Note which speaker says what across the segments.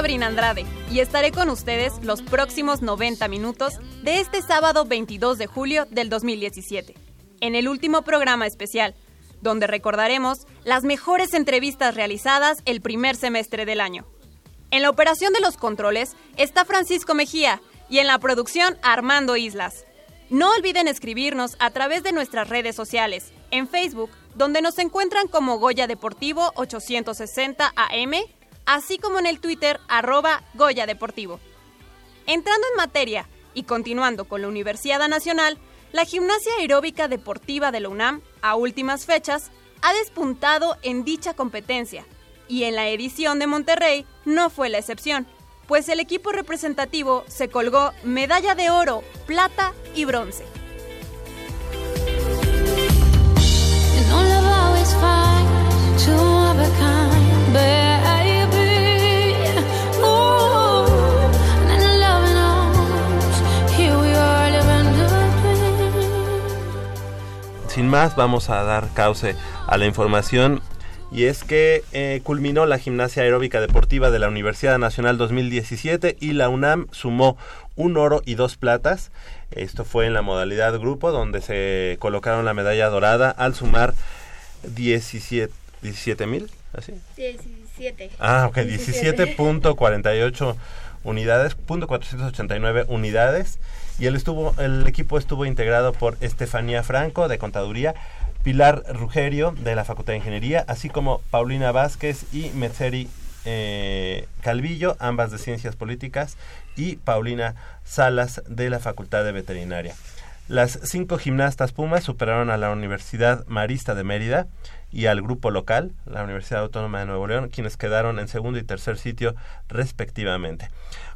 Speaker 1: Sabrina Andrade y estaré con ustedes los próximos 90 minutos de este sábado 22 de julio del 2017, en el último programa especial, donde recordaremos las mejores entrevistas realizadas el primer semestre del año. En la operación de los controles está Francisco Mejía y en la producción Armando Islas. No olviden escribirnos a través de nuestras redes sociales, en Facebook, donde nos encuentran como Goya Deportivo 860 AM, así como en el Twitter arroba Goya Deportivo. Entrando en materia y continuando con la Universidad Nacional, la gimnasia aeróbica deportiva de la UNAM, a últimas fechas, ha despuntado en dicha competencia, y en la edición de Monterrey no fue la excepción, pues el equipo representativo se colgó medalla de oro, plata y bronce.
Speaker 2: Sin más, vamos a dar cauce a la información. Y es que eh, culminó la gimnasia aeróbica deportiva de la Universidad Nacional 2017 y la UNAM sumó un oro y dos platas. Esto fue en la modalidad grupo donde se colocaron la medalla dorada al sumar 17 mil, así.
Speaker 3: 17.
Speaker 2: Ah, ok, 17.48 unidades, punto 489 unidades. Y él estuvo, el equipo estuvo integrado por Estefanía Franco, de Contaduría, Pilar Rugerio, de la Facultad de Ingeniería, así como Paulina Vázquez y Metzeri eh, Calvillo, ambas de Ciencias Políticas, y Paulina Salas, de la Facultad de Veterinaria. Las cinco gimnastas Pumas superaron a la Universidad Marista de Mérida y al grupo local, la Universidad Autónoma de Nuevo León, quienes quedaron en segundo y tercer sitio respectivamente.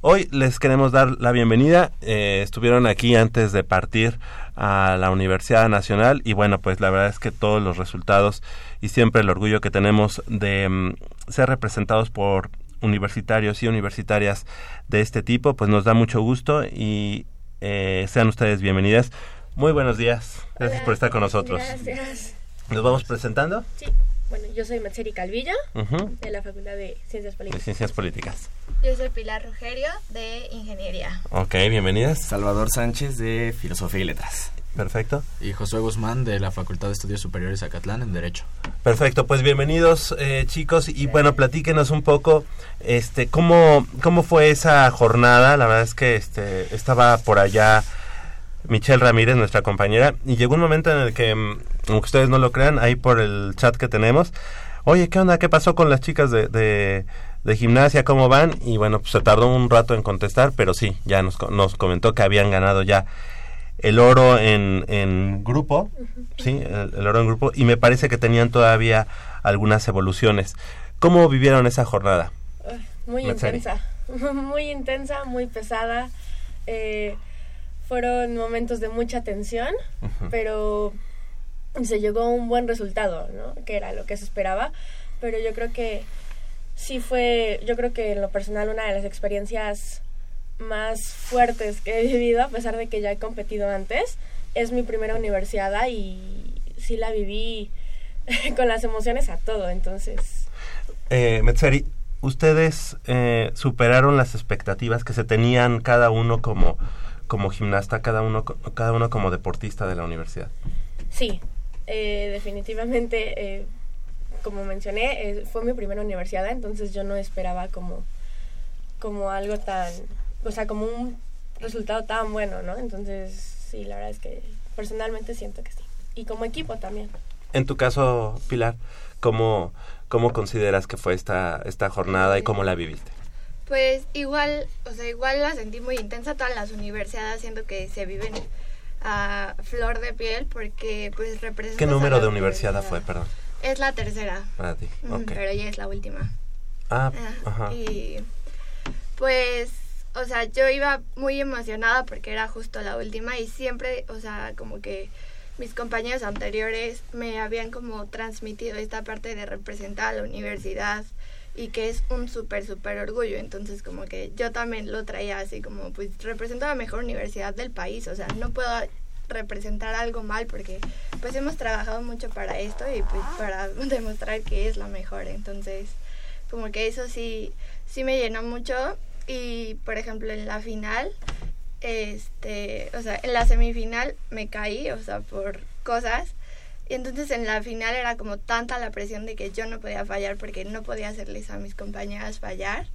Speaker 2: Hoy les queremos dar la bienvenida. eh, estuvieron aquí antes de partir a la Universidad Nacional y bueno, pues la verdad es que todos los resultados y siempre el orgullo que tenemos de mm, ser representados por universitarios y universitarias de este tipo, pues nos da mucho gusto y eh, sean ustedes bienvenidas. Muy buenos días. Gracias por estar con nosotros.
Speaker 3: Gracias.
Speaker 2: ¿Nos vamos presentando?
Speaker 3: Sí, bueno, yo soy Matseri Calvillo, de la Facultad de Ciencias
Speaker 2: De
Speaker 3: Políticas.
Speaker 2: Ciencias Políticas.
Speaker 3: Yo soy Pilar Rogerio, de Ingeniería.
Speaker 2: Ok, bienvenidas.
Speaker 4: Salvador Sánchez de Filosofía y Letras.
Speaker 2: Perfecto.
Speaker 5: Y Josué Guzmán de la Facultad de Estudios Superiores Acatlán en Derecho.
Speaker 2: Perfecto, pues bienvenidos eh, chicos y bueno, platíquenos un poco este cómo cómo fue esa jornada. La verdad es que este estaba por allá Michelle Ramírez, nuestra compañera, y llegó un momento en el que, mm, aunque ustedes no lo crean, ahí por el chat que tenemos, oye, ¿qué onda? ¿Qué pasó con las chicas de, de, de gimnasia, ¿cómo van? Y bueno, pues se tardó un rato en contestar, pero sí, ya nos, nos comentó que habían ganado ya el oro en, en grupo, sí, el, el oro en grupo, y me parece que tenían todavía algunas evoluciones. ¿Cómo vivieron esa jornada?
Speaker 3: Muy intensa, muy intensa, muy pesada. Eh, fueron momentos de mucha tensión, pero se llegó a un buen resultado, ¿no? Que era lo que se esperaba. Pero yo creo que sí fue, yo creo que en lo personal una de las experiencias más fuertes que he vivido, a pesar de que ya he competido antes, es mi primera universidad y sí la viví con las emociones a todo, entonces
Speaker 2: Eh, Metzeri, ¿ustedes eh, superaron las expectativas que se tenían cada uno como, como gimnasta, cada uno, cada uno como deportista de la universidad?
Speaker 3: Sí, eh, definitivamente, eh, como mencioné, eh, fue mi primera universidad, entonces yo no esperaba como, como algo tan, o sea, como un resultado tan bueno, ¿no? Entonces, sí, la verdad es que personalmente siento que sí. Y como equipo también.
Speaker 2: En tu caso, Pilar, ¿cómo, cómo consideras que fue esta, esta jornada y cómo la viviste?
Speaker 6: Pues igual, o sea, igual la sentí muy intensa todas las universidades, siento que se viven a flor de piel porque pues representa
Speaker 2: ¿Qué número de universidad fue, perdón,
Speaker 6: Es la tercera,
Speaker 2: para ti?
Speaker 6: mm,
Speaker 2: Ok.
Speaker 6: pero ya es la última.
Speaker 2: Ah,
Speaker 6: Ah,
Speaker 2: ajá.
Speaker 6: Y pues, o sea, yo iba muy emocionada porque era justo la última y siempre, o sea, como que mis compañeros anteriores me habían como transmitido esta parte de representar a la universidad y que es un súper, súper orgullo. Entonces, como que yo también lo traía así como, pues, represento a la mejor universidad del país. O sea, no puedo representar algo mal porque, pues, hemos trabajado mucho para esto y, pues, para demostrar que es la mejor. Entonces, como que eso sí, sí me llenó mucho. Y, por ejemplo, en la final, este, o sea, en la semifinal me caí, o sea, por cosas. Y entonces en la final era como tanta la presión de que yo no podía fallar porque no podía hacerles a mis compañeras fallar.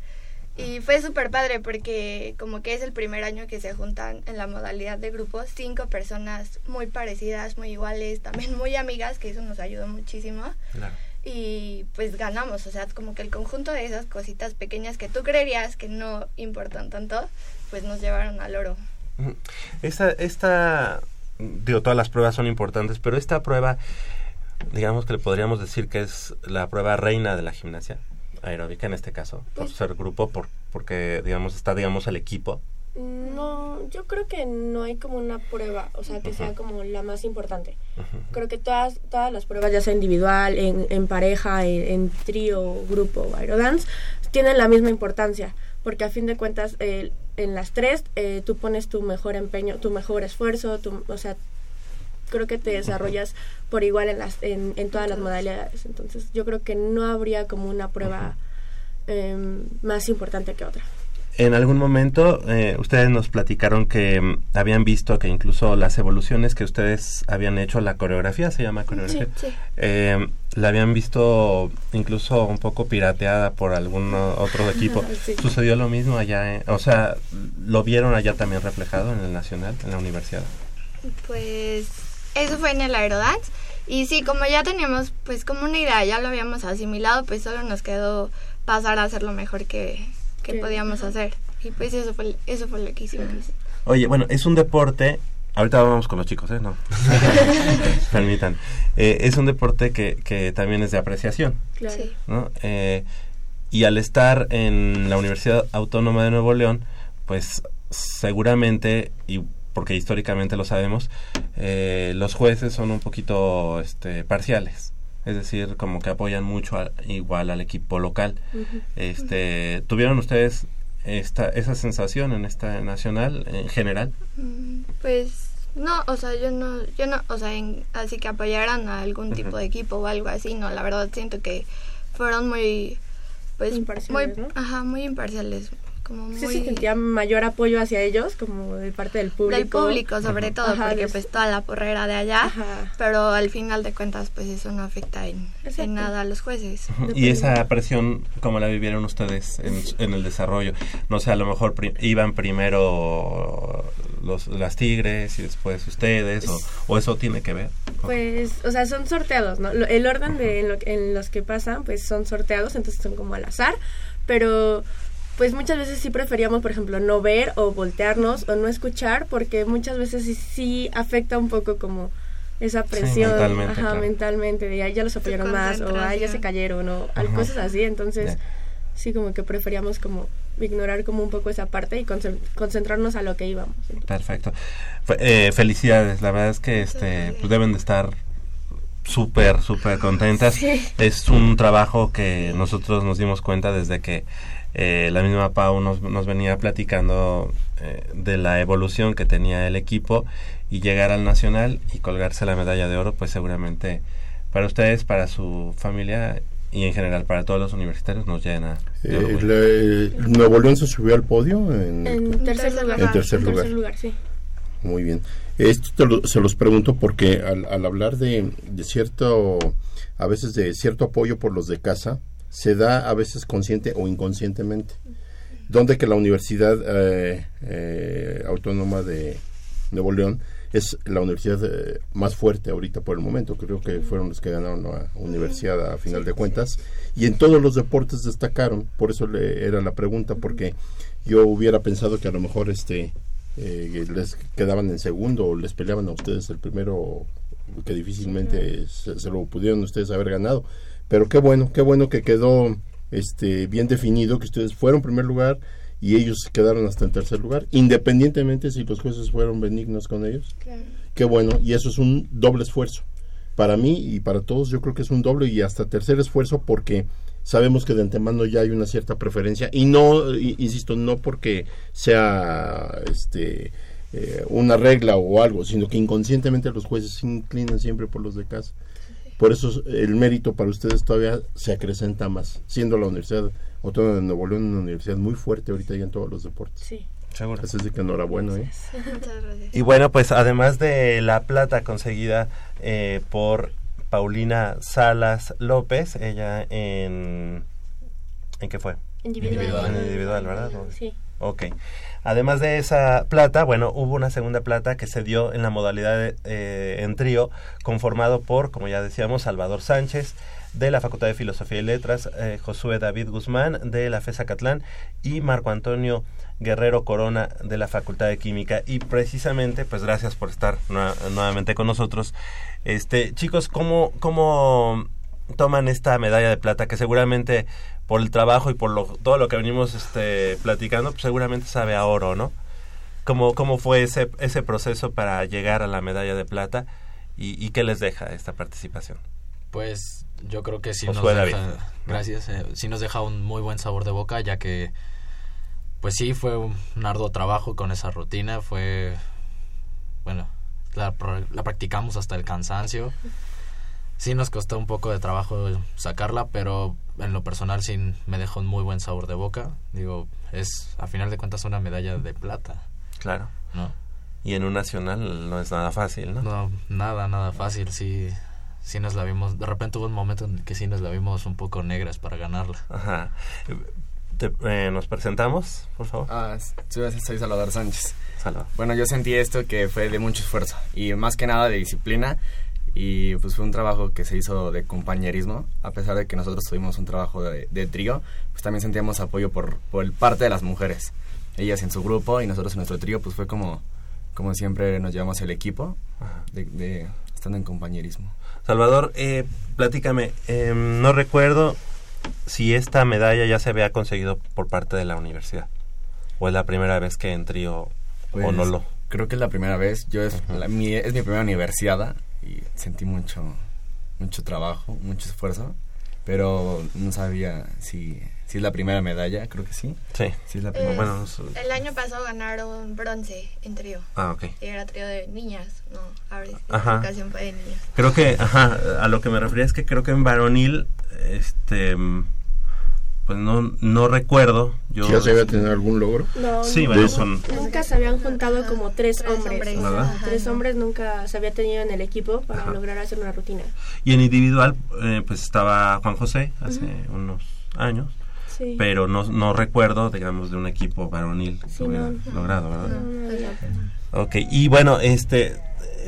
Speaker 6: Y fue súper padre porque como que es el primer año que se juntan en la modalidad de grupo cinco personas muy parecidas, muy iguales, también muy amigas, que eso nos ayudó muchísimo.
Speaker 2: Claro.
Speaker 6: Y pues ganamos, o sea, como que el conjunto de esas cositas pequeñas que tú creerías que no importan tanto, pues nos llevaron al oro.
Speaker 2: Esta, esta, digo, todas las pruebas son importantes, pero esta prueba, digamos que le podríamos decir que es la prueba reina de la gimnasia aeróbica en este caso, por
Speaker 3: Pues-
Speaker 2: ser grupo, por, porque, digamos, está, digamos, el equipo.
Speaker 3: No, yo creo que no hay como una prueba, o sea, que sea como la más importante. Creo que todas, todas las pruebas, ya sea individual, en, en pareja, en, en trío, grupo o aerodance, tienen la misma importancia, porque a fin de cuentas, eh, en las tres, eh, tú pones tu mejor empeño, tu mejor esfuerzo, tu, o sea, creo que te desarrollas por igual en, las, en, en todas las modalidades. Entonces, yo creo que no habría como una prueba em, más importante que otra.
Speaker 2: En algún momento eh, ustedes nos platicaron que mm, habían visto que incluso las evoluciones que ustedes habían hecho, la coreografía se llama coreografía,
Speaker 6: Sí, sí.
Speaker 2: eh, la habían visto incluso un poco pirateada por algún otro equipo.
Speaker 3: Sí.
Speaker 2: ¿Sucedió lo mismo allá? eh? o sea, ¿lo vieron allá también reflejado en el Nacional, en la universidad?
Speaker 6: Pues eso fue en el Aerodance. Y sí, como ya teníamos pues como una idea, ya lo habíamos asimilado, pues solo nos quedó pasar a hacer lo mejor que, que
Speaker 3: Sí,
Speaker 6: podíamos hacer. Y pues eso fue, eso fue lo que hicimos.
Speaker 2: Oye, bueno, es un deporte. Ahorita vamos con los chicos, ¿eh? No. Permitan. Eh, es un deporte que, que también es de apreciación.
Speaker 3: Claro.
Speaker 6: Sí.
Speaker 2: ¿no? Eh, y al estar en la Universidad Autónoma de Nuevo León, pues seguramente, y porque históricamente lo sabemos, eh, los jueces son un poquito este, parciales. Es decir, como que apoyan mucho a- igual al equipo local. este, ¿Tuvieron ustedes esta, esa sensación en esta nacional en general?
Speaker 6: Mm, Pues no, o sea, yo no, yo no, o sea, en- así que apoyaran a algún tipo de equipo o algo así, no, la verdad siento que fueron muy, pues,
Speaker 3: Imparciales,
Speaker 6: muy,
Speaker 3: ¿no?
Speaker 6: ajá, muy imparciales, como muy
Speaker 3: Sí, sí, sentía mayor apoyo hacia ellos, como de parte del público.
Speaker 6: del público sobre todo,
Speaker 3: Ajá,
Speaker 6: porque pues toda la porra era de allá,
Speaker 3: Ajá.
Speaker 6: pero al final de cuentas pues eso no afecta en, en nada a los jueces.
Speaker 2: Y esa presión, ¿cómo la vivieron ustedes en, en el desarrollo? No sé, a lo mejor iban primero los, las tigres y después ustedes, o, o eso tiene que ver.
Speaker 3: Pues, o sea, son sorteados, ¿no? Lo- El orden de en, lo- en los que pasan, pues son sorteados, entonces son como al azar, pero pues muchas veces sí preferíamos, por ejemplo, no ver o voltearnos o no escuchar, porque muchas veces sí, sí afecta un poco como esa presión
Speaker 2: mentalmente,
Speaker 3: ajá,
Speaker 2: claro.
Speaker 3: mentalmente, de ay, ya los apoyaron más, o ay, ya se cayeron, o
Speaker 2: Ajá.
Speaker 3: cosas así, entonces sí como que preferíamos como ignorar como un poco esa parte y concen- concentrarnos a lo que íbamos.
Speaker 2: Perfecto. Fe- eh, felicidades, la verdad es que este pues deben de estar súper, súper contentas.
Speaker 3: Sí.
Speaker 2: Es un trabajo que nosotros nos dimos cuenta desde que eh, la misma Pau nos, nos venía platicando eh, de la evolución que tenía el equipo y llegar al Nacional y colgarse la medalla de oro, pues seguramente para ustedes, para su familia y en general para todos los universitarios nos llena.
Speaker 7: Eh, la- eh, Nuevo León se subió al podio. En,
Speaker 3: En tercer lugar.
Speaker 7: En tercer lugar.
Speaker 3: lugar, sí.
Speaker 7: Muy bien. Esto te lo- se los pregunto porque al, al hablar de, de cierto, a veces de cierto apoyo por los de casa, se da a veces consciente o inconscientemente. Donde que la Universidad eh, eh, Autónoma de Nuevo León es la universidad eh, más fuerte ahorita por el momento. Creo que fueron los que ganaron la universidad a final de cuentas. Y en todos los deportes destacaron. Por eso le, era la pregunta, porque yo hubiera pensado que a lo mejor este les quedaban en segundo o les peleaban a ustedes el primero que difícilmente se, se lo pudieron ustedes haber ganado. Pero qué bueno, qué bueno que quedó este bien definido que ustedes fueron primer lugar y ellos quedaron hasta en tercer lugar, independientemente si los jueces fueron benignos con ellos.
Speaker 6: Claro.
Speaker 7: Qué bueno, y eso es un doble esfuerzo. Para mí y para todos yo creo que es un doble y hasta tercer esfuerzo porque sabemos que de antemano ya hay una cierta preferencia y no, insisto, no porque sea este eh, una regla o algo, sino que inconscientemente los jueces se inclinan siempre por los de casa. Por eso el mérito para ustedes todavía se acrecenta más, siendo la Universidad Autónoma de Nuevo León una universidad muy fuerte ahorita ya en todos los deportes.
Speaker 3: Sí.
Speaker 2: Seguro.
Speaker 7: Así es de que enhorabuena, ¿eh?
Speaker 6: Muchas gracias.
Speaker 2: Y bueno, pues además de la plata conseguida eh, por Paulina Salas López, ella en... ¿En qué fue?
Speaker 3: Individual.
Speaker 2: En individual, ¿verdad?
Speaker 3: Sí.
Speaker 2: Ok. Además de esa plata, bueno, hubo una segunda plata que se dio en la modalidad de, eh, en trío, conformado por, como ya decíamos, Salvador Sánchez de la Facultad de Filosofía y Letras, eh, Josué David Guzmán de la FESA Catlán y Marco Antonio Guerrero Corona de la Facultad de Química. Y precisamente, pues gracias por estar nuevamente con nosotros. Este, chicos, ¿cómo, ¿cómo toman esta medalla de plata que seguramente por el trabajo y por lo, todo lo que venimos este, platicando, pues seguramente sabe a oro, ¿no? ¿Cómo, cómo fue ese, ese proceso para llegar a la medalla de plata y, y qué les deja esta participación?
Speaker 5: Pues yo creo que sí nos
Speaker 2: Josué David.
Speaker 5: deja, gracias, eh, sí nos deja un muy buen sabor de boca, ya que, pues sí, fue un arduo trabajo con esa rutina, fue, bueno, la, la practicamos hasta el cansancio. Sí nos costó un poco de trabajo sacarla, pero en lo personal sí me dejó un muy buen sabor de boca. Digo, es a final de cuentas una medalla de plata,
Speaker 2: Claro.
Speaker 5: ¿no?
Speaker 2: Y en un nacional no es nada fácil, ¿no?
Speaker 5: No, nada, nada fácil, sí, sí nos la vimos, de repente hubo un momento en el que sí nos la vimos un poco negras para ganarla.
Speaker 2: Ajá. Te- eh, ¿Nos presentamos, por favor?
Speaker 4: Ah, soy, soy Salvador Sánchez.
Speaker 2: Salva.
Speaker 4: Bueno, yo sentí esto que fue de mucho esfuerzo y más que nada de disciplina y pues fue un trabajo que se hizo de compañerismo, a pesar de que nosotros tuvimos un trabajo de, de trío, pues también sentíamos apoyo por, por el parte de las mujeres. Ellas en su grupo y nosotros en nuestro trío, pues fue como, como siempre nos llevamos el equipo, de, de- estando en compañerismo.
Speaker 2: Salvador, eh, platícame, eh, no recuerdo si esta medalla ya se había conseguido por parte de la universidad o es la primera vez que en trío o
Speaker 4: Pues,
Speaker 2: no lo.
Speaker 4: Creo que es la primera vez. Yo es, la- mi, es mi primera universidad y sentí mucho, mucho trabajo, mucho esfuerzo, pero no sabía si, si es la primera medalla, creo que sí.
Speaker 2: Sí.
Speaker 4: Sí es la
Speaker 6: Eh,
Speaker 4: primera.
Speaker 2: Bueno, no sé.
Speaker 6: El año pasado ganaron bronce en trío.
Speaker 2: Ah, ok.
Speaker 6: Y era trío de niñas, no, ahora
Speaker 2: Ajá.
Speaker 6: de niñas.
Speaker 2: Creo que, ajá, a lo que me refería es que creo que en varonil, este, pues no, no recuerdo. Yo,
Speaker 7: ¿Ya se había tenido algún logro?
Speaker 3: No,
Speaker 2: Sí,
Speaker 3: nunca-
Speaker 2: bueno, son-
Speaker 3: Nunca se habían juntado como tres,
Speaker 6: Tres
Speaker 3: hombres. Tres hombres nunca se había tenido en el equipo para
Speaker 2: Ajá.
Speaker 3: lograr hacer una rutina.
Speaker 2: Y en individual, eh, pues estaba Juan José hace unos años.
Speaker 3: Sí.
Speaker 2: pero no, no recuerdo, digamos, de un equipo varonil que
Speaker 3: Sí,
Speaker 2: hubiera
Speaker 3: no.
Speaker 2: logrado, ¿verdad?
Speaker 3: No, no había.
Speaker 2: Ok, y bueno, este,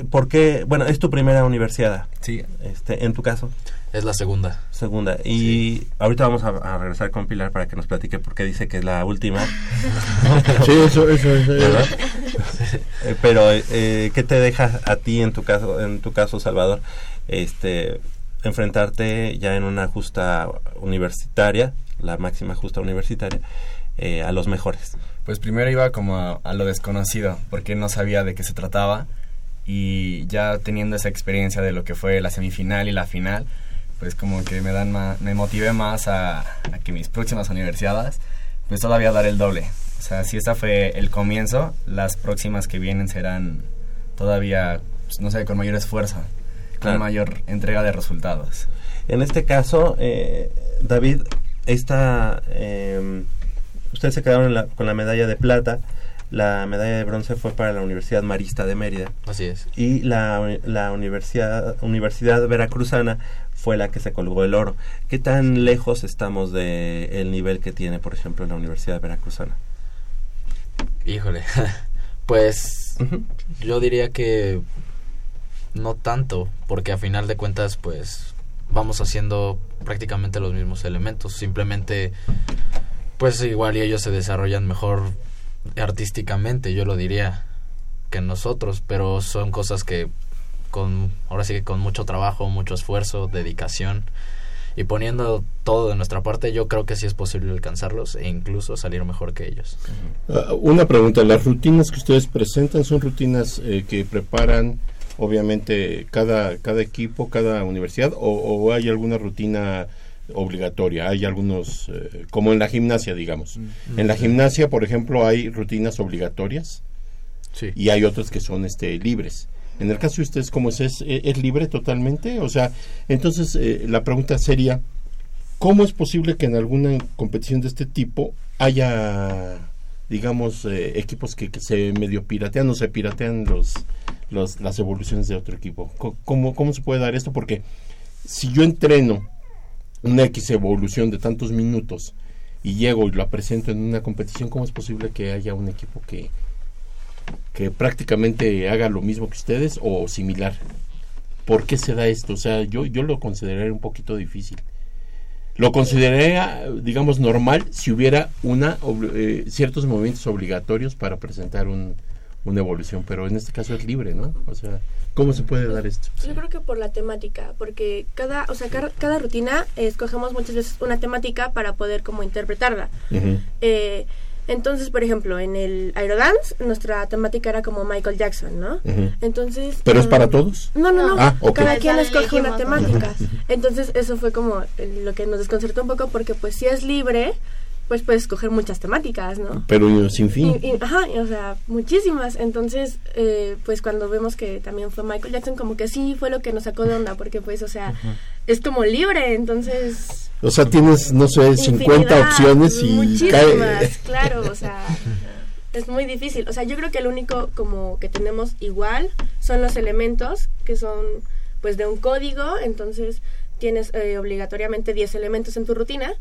Speaker 2: ¿por qué? Bueno, es tu primera universidad,
Speaker 4: Sí,
Speaker 2: este, en tu caso,
Speaker 5: Es la segunda.
Speaker 2: segunda. Y ahorita vamos a, a regresar con Pilar para que nos platique por qué dice que es la última.
Speaker 7: Sí, eso, eso, eso.
Speaker 2: ¿verdad? Eh, pero eh, ¿qué te deja a ti en tu caso, en tu caso, Salvador, este, enfrentarte ya en una justa universitaria, la máxima justa universitaria, eh, a los mejores?
Speaker 4: Pues primero iba como a, a lo desconocido, porque no sabía de qué se trataba. Y ya teniendo esa experiencia de lo que fue la semifinal y la final, pues como que me dan me motivé más a, a que mis próximas universidades, pues todavía dar el doble. O sea, si esta fue el comienzo, las próximas que vienen serán todavía, pues, no sé, con mayor esfuerzo,
Speaker 2: Claro.
Speaker 4: con mayor entrega de resultados.
Speaker 2: En este caso, eh, David, esta, eh, ustedes se quedaron en la- con la medalla de plata, la medalla de bronce fue para la Universidad Marista de Mérida
Speaker 5: Así es.
Speaker 2: y la, la Universidad, Universidad Veracruzana fue la que se colgó el oro. ¿Qué tan lejos estamos del el nivel que tiene, por ejemplo, la Universidad Veracruzana?
Speaker 5: Híjole. pues yo diría que no tanto, porque a final de cuentas, pues vamos haciendo prácticamente los mismos elementos. Simplemente, pues igual y ellos se desarrollan mejor artísticamente, yo lo diría, que nosotros, pero son cosas que con, ahora sí que con mucho trabajo, mucho esfuerzo, dedicación y poniendo todo de nuestra parte, yo creo que sí es posible alcanzarlos e incluso salir mejor que ellos.
Speaker 7: Ah, una pregunta, las rutinas que ustedes presentan son rutinas eh, que preparan obviamente cada, cada equipo, cada universidad o, o hay alguna rutina obligatoria, hay algunos, eh, como en la gimnasia, digamos. En la gimnasia, por ejemplo, hay rutinas obligatorias
Speaker 5: Sí.
Speaker 7: y hay otras que son este libres. En el caso de ustedes, ¿cómo es? ¿Es, es libre totalmente? O sea, entonces eh, la pregunta sería, ¿cómo es posible que en alguna competición de este tipo haya, digamos, eh, equipos que, se medio piratean o se piratean los, las evoluciones de otro equipo? ¿Cómo, ¿Cómo se puede dar esto? Porque si yo entreno una X evolución de tantos minutos y llego y la presento en una competición, ¿cómo es posible que haya un equipo que, que prácticamente haga lo mismo que ustedes o similar? ¿Por qué se da esto? O sea, yo, yo lo consideraría un poquito difícil. Lo consideraría, digamos, normal si hubiera una eh, ciertos movimientos obligatorios para presentar un, una evolución, pero en este caso es libre, ¿no? O sea, ¿cómo se puede dar esto?
Speaker 3: Yo creo que por la temática, porque cada, o sea, cada, cada rutina eh, escogemos muchas veces una temática para poder como interpretarla.
Speaker 7: Ujú.
Speaker 3: Eh, entonces, por ejemplo, en el Aerodance, nuestra temática era como Michael Jackson, ¿no?
Speaker 7: Ujú.
Speaker 3: Entonces...
Speaker 7: ¿Pero es
Speaker 3: mm,
Speaker 7: para todos?
Speaker 3: No, no, no.
Speaker 7: Ah, ok.
Speaker 3: Cada quien escoge una temática. Entonces, eso fue como eh, lo que nos desconcertó un poco porque pues si es libre, pues puedes escoger muchas temáticas, ¿no?
Speaker 7: Pero sin fin.
Speaker 3: Y- y- ajá, y, o sea, muchísimas. Entonces, eh, pues cuando vemos que también fue Michael Jackson, como que sí fue lo que nos sacó de onda, porque pues, o sea, es como libre, entonces...
Speaker 7: O sea, tienes, no sé, 50
Speaker 3: infinidad,
Speaker 7: opciones y
Speaker 3: Muchísimas,
Speaker 7: cae.
Speaker 3: claro, o sea, es muy difícil. O sea, yo creo que lo único como que tenemos igual son los elementos, que son pues de un código, entonces tienes eh, obligatoriamente 10 elementos en tu rutina,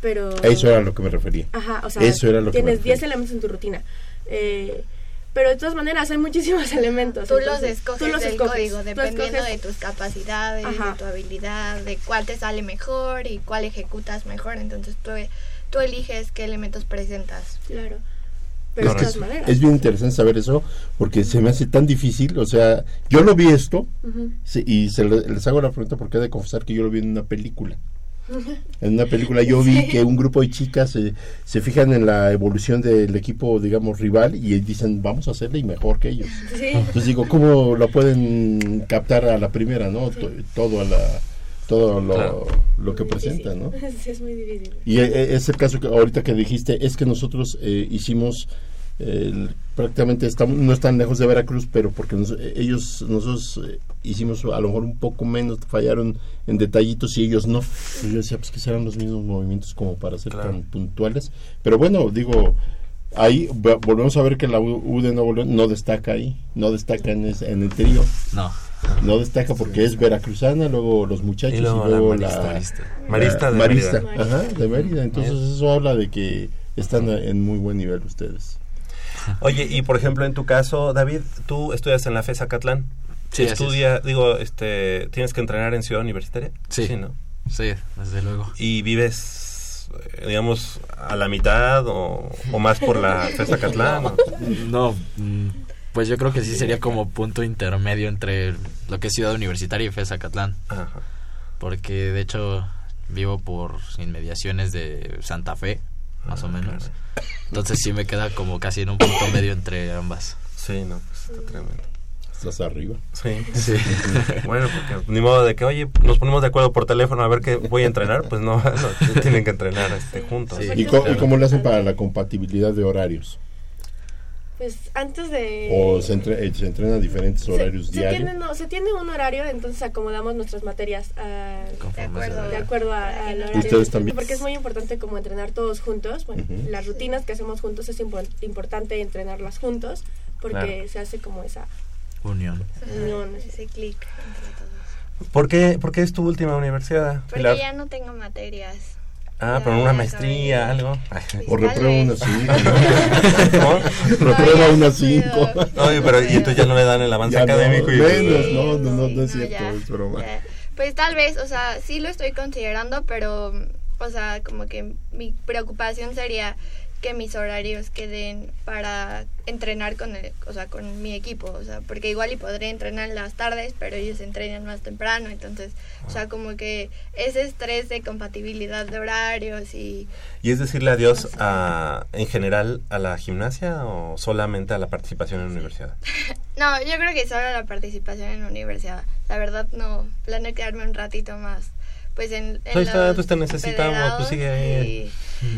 Speaker 3: pero...
Speaker 7: A Eso era a lo que me refería.
Speaker 3: Ajá, o sea,
Speaker 7: Eso era lo que me
Speaker 3: tienes 10
Speaker 7: refería.
Speaker 3: elementos en tu rutina. Eh, pero de todas maneras hay muchísimos elementos.
Speaker 6: Tú los escoges
Speaker 3: tú los
Speaker 6: del
Speaker 3: escoges.
Speaker 6: código,
Speaker 3: Tú
Speaker 6: dependiendo
Speaker 3: escoges-
Speaker 6: de tus capacidades,
Speaker 3: Ajá.
Speaker 6: de tu habilidad, de cuál te sale mejor y cuál ejecutas mejor. Entonces tú, tú eliges qué elementos presentas.
Speaker 3: Claro. Pero de todas
Speaker 7: es,
Speaker 3: maneras.
Speaker 7: es bien interesante saber eso porque se me hace tan difícil. O sea, yo lo vi esto y se le- les hago la pregunta porque he de confesar que yo lo vi en una película. En una película yo vi que un grupo de chicas se, se fijan en la evolución del equipo, digamos, rival y dicen, vamos a hacerle y mejor que ellos.
Speaker 3: Sí.
Speaker 7: Entonces digo, ¿cómo lo pueden captar a la primera, no? To- Todo a la todo lo,
Speaker 2: Claro.
Speaker 7: lo que presenta. ¿no?
Speaker 3: Sí, es muy difícil.
Speaker 7: Y eh, eh, es el caso que ahorita que dijiste, es que nosotros eh, hicimos el- prácticamente estamos, no están lejos de Veracruz, pero porque nos- eh, ellos, nosotros eh, hicimos a lo mejor un poco menos, fallaron en detallitos y ellos no. Pues yo decía, pues que serán los mismos movimientos como para ser
Speaker 2: Claro.
Speaker 7: tan puntuales. Pero bueno, digo, ahí vo- volvemos a ver que la U de Nuevo León no destaca ahí, no destaca en, ese- en el trío.
Speaker 5: No.
Speaker 7: no destaca porque es veracruzana, luego los muchachos
Speaker 2: Y
Speaker 7: y
Speaker 2: luego la
Speaker 7: la
Speaker 2: Marista. Marista de
Speaker 7: Marista,
Speaker 2: Mérida.
Speaker 7: ajá, de Mérida. Entonces eso habla de que están en muy buen nivel ustedes.
Speaker 2: Oye, y por ejemplo, en tu caso, David, tú estudias en la FES Acatlán.
Speaker 5: Sí, es.
Speaker 2: Estudia, digo, este, tienes que entrenar en Ciudad Universitaria.
Speaker 5: Sí.
Speaker 2: ¿no?
Speaker 5: Sí, desde luego.
Speaker 2: Y vives, digamos, a la mitad o, o más por la FES Acatlán. ¿o?
Speaker 5: No, mm, pues yo creo que sí sería como punto intermedio entre lo que es Ciudad Universitaria y FES Acatlán.
Speaker 2: Ajá.
Speaker 5: Porque de hecho vivo por inmediaciones de Santa Fe, más
Speaker 2: Ah,
Speaker 5: o menos. Entonces sí me queda como casi en un punto medio entre ambas.
Speaker 2: Sí, no, pues está tremendo.
Speaker 7: Estás arriba.
Speaker 2: Sí.
Speaker 5: Sí.
Speaker 2: Bueno, porque ni modo de que, oye, nos ponemos de acuerdo por teléfono a ver qué voy a entrenar, pues no, no, tienen que entrenar este, juntos.
Speaker 5: Sí.
Speaker 7: ¿Y, co- y cómo le hacen para la compatibilidad de horarios?
Speaker 3: Pues antes de...
Speaker 7: ¿O se, entre- eh, se entrenan diferentes
Speaker 3: se-
Speaker 7: horarios
Speaker 3: se
Speaker 7: diarios?
Speaker 3: tiene, no, se tiene un horario, entonces acomodamos nuestras materias a,
Speaker 5: Conforme
Speaker 6: De acuerdo.
Speaker 5: se-
Speaker 3: de acuerdo a- al horario.
Speaker 7: Ustedes también.
Speaker 3: Porque es muy importante como entrenar todos juntos. Bueno,
Speaker 7: Ujú.
Speaker 3: las rutinas que hacemos juntos es impor- importante entrenarlas juntos porque
Speaker 2: Claro.
Speaker 3: se hace como esa
Speaker 5: Unión.
Speaker 3: unión.
Speaker 6: Ese clic entre todos.
Speaker 2: ¿Por qué, por qué es tu última universidad,
Speaker 6: Porque
Speaker 2: Pilar?
Speaker 6: ya no tengo materias.
Speaker 2: Ah, pero una maestría, algo.
Speaker 7: O reprueba unas cinco.
Speaker 2: ¿no?
Speaker 7: reprueba cinco.
Speaker 6: puedo.
Speaker 2: Oye, pero y entonces ya no le dan el avance
Speaker 7: Ya no,
Speaker 2: académico y...
Speaker 7: menos, no, no, no, no es cierto,
Speaker 6: ya,
Speaker 7: es broma.
Speaker 6: ya. Pues tal vez, o sea, sí lo estoy considerando, pero, o sea, como que mi preocupación sería que mis horarios queden para entrenar con el, o sea, con mi equipo, o sea, porque igual y podría entrenar en las tardes, pero ellos entrenan más temprano, entonces, o sea, como que ese estrés de compatibilidad de horarios y
Speaker 2: ¿Y es decirle adiós a, en general a la gimnasia o solamente a la participación en la universidad?
Speaker 6: No, yo creo que solo la participación en la universidad. La verdad no, planeo quedarme un ratito más. Pues en, en los
Speaker 2: pues te necesitamos, pues sigue ahí.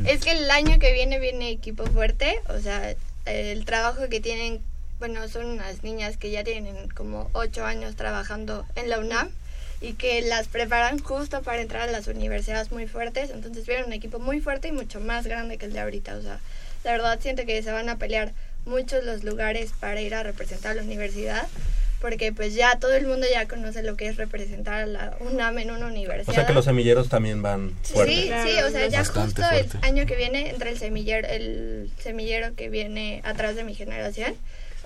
Speaker 6: y- Es que el año que viene viene equipo fuerte, o sea, el trabajo que tienen, bueno, son unas niñas que ya tienen como ocho años trabajando en la UNAM y que las preparan justo para entrar a las universidades muy fuertes, entonces viene un equipo muy fuerte y mucho más grande que el de ahorita, o sea, la verdad siento que se van a pelear muchos los lugares para ir a representar a la universidad, porque pues ya todo el mundo ya conoce lo que es representar a la UNAM en una universidad.
Speaker 2: O sea que los semilleros también van fuerte.
Speaker 6: Sí,
Speaker 3: Claro,
Speaker 6: sí, o sea, ya justo el año que viene entra el semillero, el semillero que viene atrás de mi generación.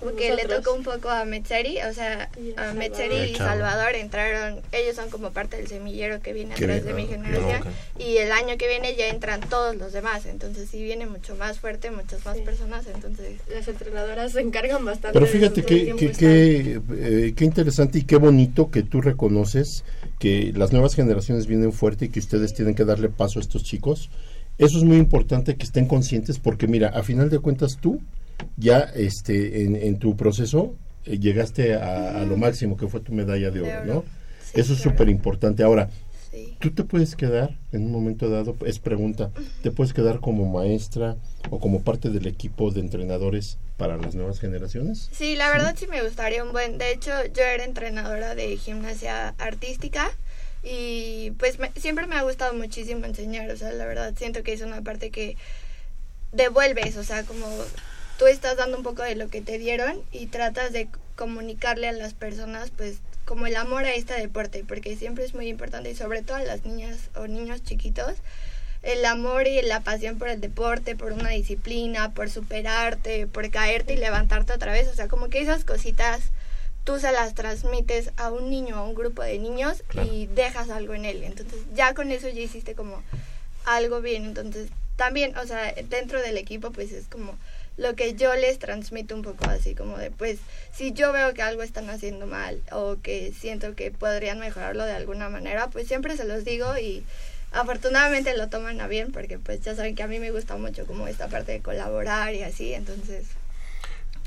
Speaker 6: Porque le tocó un poco a Metzeri, o sea, a Metzeri y. Salvador entraron, ellos son como parte del semillero que viene
Speaker 7: Qué
Speaker 6: atrás
Speaker 7: bien.
Speaker 6: de mi
Speaker 7: Ah,
Speaker 6: generación.
Speaker 2: ok.
Speaker 6: Y el año que viene ya entran todos los demás, entonces sí viene mucho más fuerte, muchas más
Speaker 3: Sí.
Speaker 6: personas, entonces...
Speaker 3: Las entrenadoras se encargan bastante.
Speaker 7: Pero fíjate que, que, que, eh, qué interesante y qué bonito que tú reconoces que las nuevas generaciones vienen fuerte y que ustedes tienen que darle paso a estos chicos. Eso es muy importante que estén conscientes porque mira, a final de cuentas tú ya este en, en tu proceso eh, llegaste a, a lo máximo que fue tu medalla de oro. ¿no?
Speaker 6: Sí,
Speaker 7: Eso es
Speaker 6: claro.
Speaker 7: súper importante. Ahora,
Speaker 6: Sí.
Speaker 7: ¿Tú te puedes quedar en un momento dado? Es pregunta. ¿Te puedes quedar como maestra o como parte del equipo de entrenadores para las nuevas generaciones?
Speaker 6: Sí, la verdad sí me gustaría un buen. De hecho, yo era entrenadora de gimnasia artística y pues me- siempre me ha gustado muchísimo enseñar. O sea, la verdad siento que es una parte que devuelves. O sea, como tú estás dando un poco de lo que te dieron y tratas de comunicarle a las personas, pues como el amor a este deporte, porque siempre es muy importante y sobre todo a las niñas o niños chiquitos el amor y la pasión por el deporte, por una disciplina, por superarte, por caerte y levantarte otra vez. O sea, como que esas cositas tú se las transmites a un niño, a un grupo de niños y dejas algo en él. Entonces ya con eso ya hiciste como algo bien. Entonces también, o sea, dentro del equipo pues es como lo que yo les transmito un poco así como de pues si yo veo que algo están haciendo mal o que siento que podrían mejorarlo de alguna manera pues siempre se los digo y afortunadamente lo toman a bien porque pues ya saben que a mí me gusta mucho como esta parte de colaborar y así entonces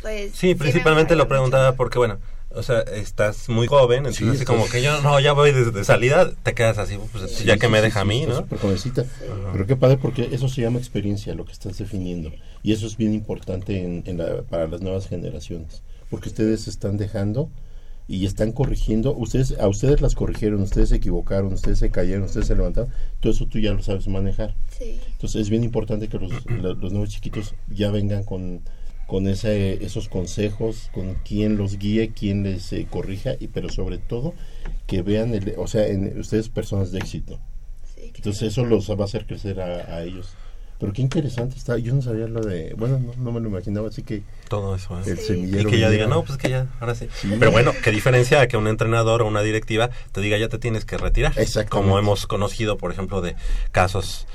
Speaker 6: pues
Speaker 2: Sí,
Speaker 6: me
Speaker 2: principalmente lo preguntaba
Speaker 6: mucho.
Speaker 2: porque, bueno, o sea, estás muy joven, entonces
Speaker 7: Sí,
Speaker 2: así
Speaker 7: estás-
Speaker 2: como que yo no, ya voy de, de salida, te quedas así, pues
Speaker 7: Sí,
Speaker 2: ya que
Speaker 7: sí,
Speaker 2: me
Speaker 7: sí,
Speaker 2: deja
Speaker 7: sí,
Speaker 2: a mí, ¿no?
Speaker 7: súper jovencita. Pero qué padre porque eso se llama experiencia, lo que estás definiendo. Y eso es bien importante en, en la- para las nuevas generaciones. Porque ustedes se están dejando y están corrigiendo. Ustedes A ustedes las corrigieron, ustedes se equivocaron, ustedes se cayeron, ustedes se levantaron. Todo eso tú ya lo sabes manejar.
Speaker 6: sí
Speaker 7: Entonces es bien importante que los, la- los nuevos chiquitos ya vengan con con ese, esos consejos, con quien los guíe, quien les eh, corrija, y pero sobre todo que vean, el, o sea, en ustedes personas de éxito. Entonces eso los va a hacer crecer a, a ellos. Pero qué interesante está. Yo no sabía lo de. Bueno, no, no me lo imaginaba, así que.
Speaker 2: Todo eso. ¿eh?
Speaker 7: El
Speaker 2: Y
Speaker 7: semillero.
Speaker 2: que ya diga, no, pues que ya, ahora sí. Pero bueno, qué diferencia a que un entrenador o una directiva te diga, ya te tienes que retirar. Como hemos conocido, por ejemplo, de casos,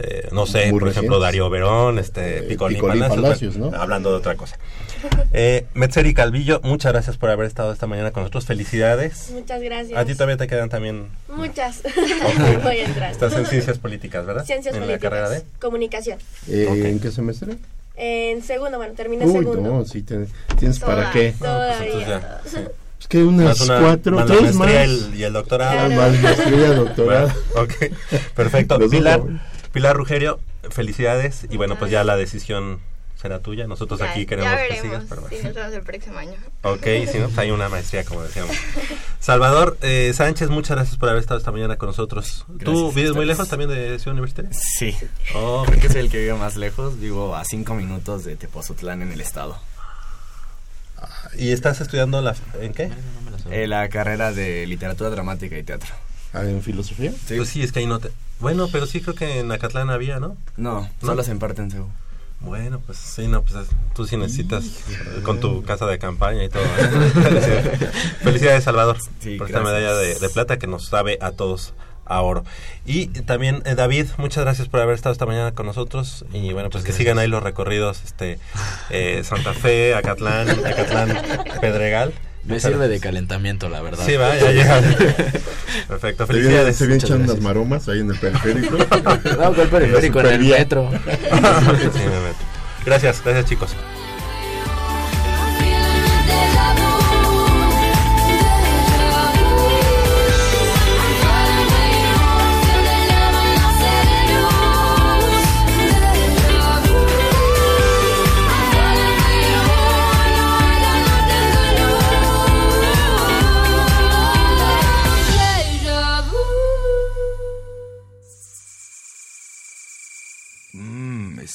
Speaker 2: eh, no sé,
Speaker 7: Muy
Speaker 2: por ejemplo. Darío Verón, este,
Speaker 7: Eh,
Speaker 2: Picolín,
Speaker 7: Picolín
Speaker 2: Palacios,
Speaker 7: Palacios, ¿no?
Speaker 2: Hablando de otra cosa. Eh, Metzeri Calvillo, muchas gracias por haber estado esta mañana con nosotros. Felicidades.
Speaker 3: Muchas gracias.
Speaker 2: A ti todavía te quedan también.
Speaker 3: Muchas. Voy a entrar.
Speaker 2: Estás en ciencias políticas, ¿verdad?
Speaker 3: Ciencias
Speaker 2: en
Speaker 3: políticas.
Speaker 2: la carrera de.
Speaker 3: Comunicación.
Speaker 7: Eh. ¿En qué semestre?
Speaker 3: En segundo, bueno, terminé
Speaker 7: Uy,
Speaker 3: segundo.
Speaker 7: no, sí, te- tienes para qué.
Speaker 3: Todavía.
Speaker 2: Pues.
Speaker 7: Es que unas
Speaker 2: una-
Speaker 7: cuatro,
Speaker 2: más
Speaker 7: tres más.
Speaker 2: el- y el doctorado.
Speaker 7: Ah, más maestría, doctorado.
Speaker 2: Bueno, ok, perfecto. Pilar. Pilar Rugerio, felicidades. Y bueno, pues ya la decisión será tuya. Nosotros
Speaker 6: Ya-
Speaker 2: aquí queremos
Speaker 6: ya
Speaker 2: que sigas. Pero bueno.
Speaker 6: vemos el próximo año.
Speaker 2: Ok, si no, pues hay una maestría, como decíamos. Salvador eh, Sánchez, muchas gracias por haber estado esta mañana con nosotros. ¿Tú
Speaker 4: Gracias a
Speaker 2: vives muy lejos también de Ciudad Universitaria?
Speaker 4: Sí.
Speaker 2: Oh,
Speaker 4: Creo que soy el que vive más lejos. Vivo a cinco minutos de Tepozotlán en el estado.
Speaker 2: ¿Y estás estudiando la, en qué?
Speaker 4: Eh, la carrera de literatura dramática y teatro.
Speaker 7: Ah, ¿En filosofía?
Speaker 4: Sí.
Speaker 2: Pues sí, es que ahí no te... Bueno, pero sí creo que en Acatlán había, ¿no?
Speaker 4: No,
Speaker 2: ¿No?
Speaker 4: solo se imparte en CEU.
Speaker 2: Bueno, pues sí, no, pues es- tú sí necesitas con tu casa de campaña y todo. ¿eh? Felicidades. Salvador,
Speaker 4: Sí,
Speaker 2: por esta medalla de, de plata que nos sabe a todos a oro. Y también, eh, David, muchas gracias por haber estado esta mañana con nosotros. Y bueno, pues que sigan ahí los recorridos, este eh, Santa Fe, Acatlán, Acatlán, Pedregal.
Speaker 5: Me sirve de
Speaker 2: gracias.
Speaker 5: calentamiento, la verdad.
Speaker 2: Sí, va, ya llega. Perfecto, felicidades.
Speaker 7: se vienen
Speaker 5: Muchas
Speaker 7: echando unas maromas ahí en el periférico.
Speaker 5: No, ¿cuál periférico? En el metro.
Speaker 2: Sí, me meto. Gracias, gracias chicos.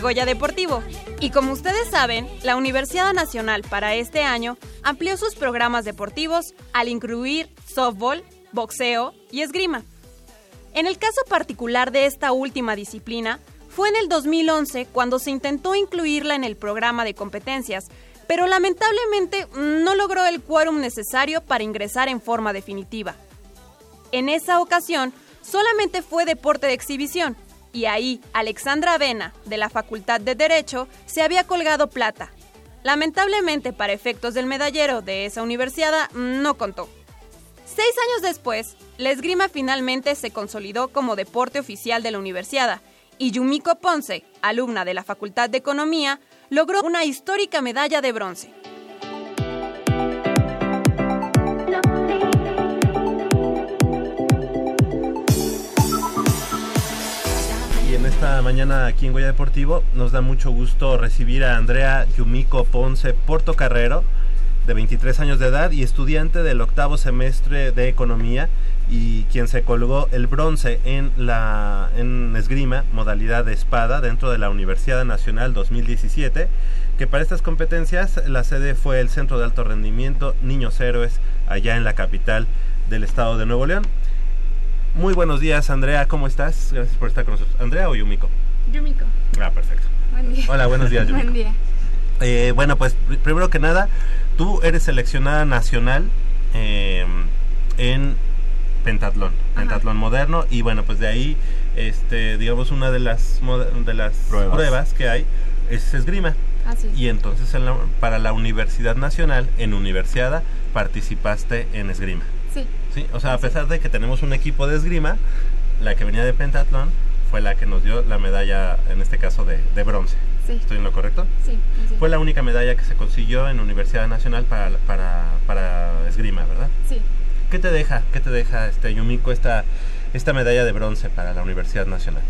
Speaker 1: Goya Deportivo y como ustedes saben, la Universidad Nacional para este año amplió sus programas deportivos al incluir softball, boxeo y esgrima. En el caso particular de esta última disciplina, fue en el 2011 cuando se intentó incluirla en el programa de competencias, pero lamentablemente no logró el quórum necesario para ingresar en forma definitiva. En esa ocasión, solamente fue deporte de exhibición, y ahí Alexandra Avena, de la Facultad de Derecho, se había colgado plata. Lamentablemente, para efectos del medallero de esa universidad, no contó. Seis años después, la esgrima finalmente se consolidó como deporte oficial de la universidad, y Yumiko Ponce, alumna de la Facultad de Economía, logró una histórica medalla de bronce.
Speaker 2: En esta mañana aquí en Goya Deportivo nos da mucho gusto recibir a Andrea Yumiko Ponce Portocarrero, de 23 años de edad y estudiante del octavo semestre de Economía y quien se colgó el bronce en la en esgrima, modalidad de espada, dentro de la Universidad Nacional 2017, que para estas competencias la sede fue el Centro de Alto Rendimiento Niños Héroes, allá en la capital del estado de Nuevo León. Muy buenos días, Andrea, ¿cómo estás? Gracias por estar con nosotros. ¿Andrea o Yumiko?
Speaker 8: Yumiko.
Speaker 2: Ah, perfecto.
Speaker 8: Buen día.
Speaker 2: Hola, buenos días, Yumiko.
Speaker 8: Buen día.
Speaker 2: Eh, bueno, pues pr- primero que nada, tú eres seleccionada nacional eh, en pentatlón, pentatlón moderno y bueno, pues de ahí, este, digamos una de las de las
Speaker 7: Pruebas.
Speaker 2: pruebas, que hay es esgrima.
Speaker 8: Así es.
Speaker 2: Y entonces en la- para la Universidad Nacional, en Universiada, participaste en esgrima.
Speaker 8: Sí.
Speaker 2: Sí, o sea, a pesar de que tenemos un equipo de esgrima, la que venía de pentatlón fue la que nos dio la medalla, en este caso de, de bronce.
Speaker 8: Sí.
Speaker 2: ¿Estoy en lo correcto?
Speaker 8: Sí.
Speaker 2: Fue la única medalla que se consiguió en Universidad Nacional para, para, para esgrima, ¿verdad?
Speaker 8: Sí.
Speaker 2: ¿Qué te deja, qué te deja este Yumiko esta, esta medalla de bronce para la Universidad Nacional?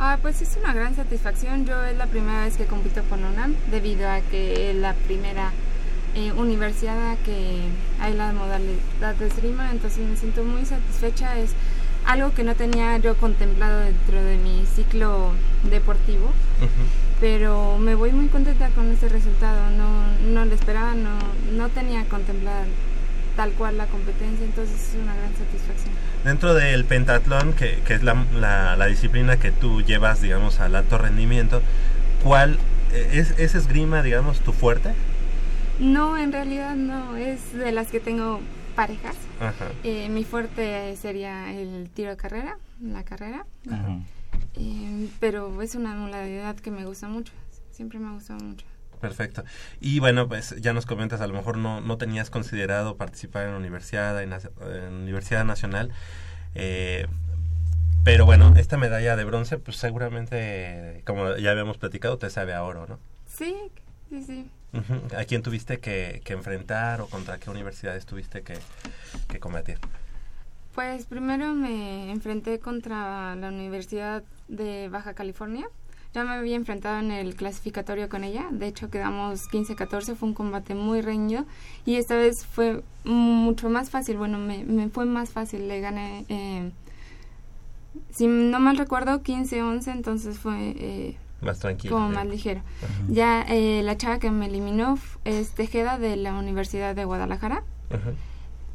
Speaker 8: Ah, pues es una gran satisfacción. Yo es la primera vez que compito con UNAM debido a que la primera eh, universidad que hay la modalidad de esgrima, entonces me siento muy satisfecha. Es algo que no tenía yo contemplado dentro de mi ciclo deportivo, pero me voy muy contenta con este resultado. No, no lo esperaba, no, no tenía contemplada tal cual la competencia, entonces es una gran satisfacción.
Speaker 2: Dentro del pentatlón, que, que es la, la- la disciplina que tú llevas, digamos, al alto rendimiento, ¿cuál eh, es, es esgrima, digamos, tu fuerte?
Speaker 8: No, en realidad no, es de las que tengo parejas.
Speaker 2: Ajá.
Speaker 8: Eh, mi fuerte sería el tiro de carrera, la carrera, Eh, pero es una modalidad que me gusta mucho, siempre me ha gustado mucho.
Speaker 2: Perfecto. Y bueno, pues ya nos comentas, a lo mejor no, no tenías considerado participar en la universidad, en, la- en Universidad Nacional, eh, pero bueno, esta medalla de bronce, pues seguramente, como ya habíamos platicado, te sabe a oro, ¿no?
Speaker 8: Sí, sí, sí.
Speaker 2: ¿A quién tuviste que, que enfrentar o contra qué universidades tuviste que, que combatir?
Speaker 8: Pues primero me enfrenté contra la Universidad de Baja California. Ya me había enfrentado en el clasificatorio con ella. De hecho, quedamos 15-14. Fue un combate muy reñido. Y esta vez fue mucho más fácil. Bueno, me, me fue más fácil. Le gané, eh, si no mal recuerdo, 15-11. Entonces fue eh,
Speaker 2: Más tranquilo.
Speaker 8: como
Speaker 2: ¿eh?
Speaker 8: más ligero.
Speaker 2: Ajá.
Speaker 8: Ya eh, la chava que me eliminó es Tejeda de la Universidad de Guadalajara.
Speaker 2: Ajá.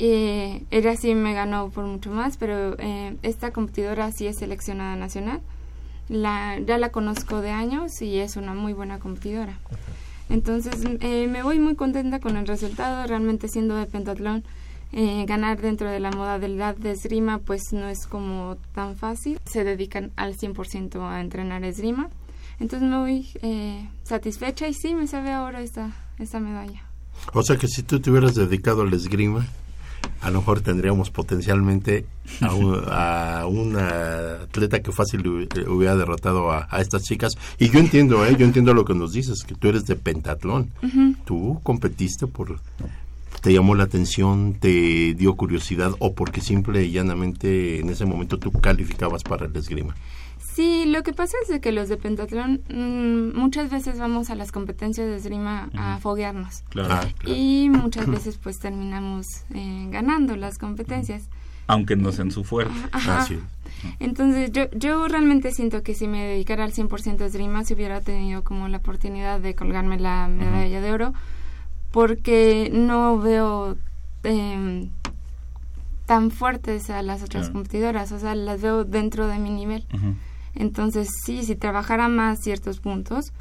Speaker 8: Eh, ella sí me ganó por mucho más, pero eh, esta competidora sí es seleccionada nacional. La, ya la conozco de años y es una muy buena competidora. Entonces eh, me voy muy contenta con el resultado. Realmente siendo de pentatlón, eh, ganar dentro de la modalidad de esgrima pues no es como tan fácil. Se dedican al 100% a entrenar esgrima. Entonces me voy eh, satisfecha y sí me sabe ahora esta, esta medalla.
Speaker 7: O sea que si tú te hubieras dedicado al esgrima, a lo mejor tendríamos potencialmente a un, a una atleta que fácil hu- hubiera derrotado a, a estas chicas. Y yo entiendo, ¿eh? yo entiendo lo que nos dices, que tú eres de pentatlón.
Speaker 8: Ujú.
Speaker 7: Tú competiste por... ¿Te llamó la atención, te dio curiosidad o porque simple y llanamente en ese momento tú calificabas para el esgrima?
Speaker 8: Sí, lo que pasa es de que los de pentatlón mm, muchas veces vamos a las competencias de esgrima a foguearnos.
Speaker 9: Claro. Ah, claro.
Speaker 8: Y muchas veces pues terminamos eh, ganando las competencias.
Speaker 9: Aunque no sean su fuerte.
Speaker 8: Ajá. Entonces yo, yo realmente siento que si me dedicara al 100% a esgrima, si hubiera tenido como la oportunidad de colgarme la medalla de oro, porque no veo eh, tan fuertes a las otras
Speaker 9: Claro.
Speaker 8: competidoras, o sea, las veo dentro de mi nivel.
Speaker 9: Ujú.
Speaker 8: Entonces, sí, si trabajara más ciertos puntos,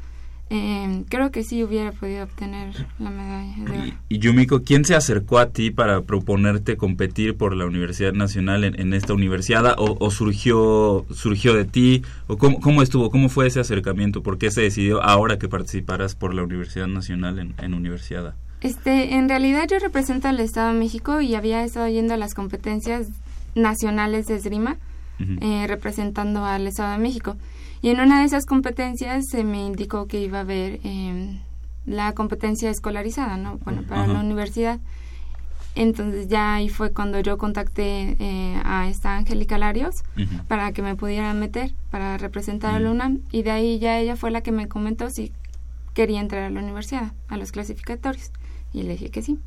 Speaker 8: eh, creo que sí hubiera podido obtener la medalla de oro.
Speaker 9: Y Yumiko, ¿quién se acercó a ti para proponerte competir por la Universidad Nacional en, en esta universidad? ¿O, o surgió, surgió de ti? ¿O cómo, cómo estuvo? ¿Cómo fue ese acercamiento? ¿Por qué se decidió ahora que participaras por la Universidad Nacional en, en Universidad?
Speaker 8: Este, en realidad yo represento al Estado de México y había estado yendo a las competencias nacionales de esgrima, Eh, representando al Estado de México. Y en una de esas competencias se me indicó que iba a haber eh, la competencia escolarizada, ¿no? Bueno, para la universidad. Entonces ya ahí fue cuando yo contacté eh, a esta Angélica Larios para que me pudiera meter para representar a la. UNAM y de ahí ya ella fue la que me comentó si quería entrar a la universidad, a los clasificatorios. Y le dije que sí.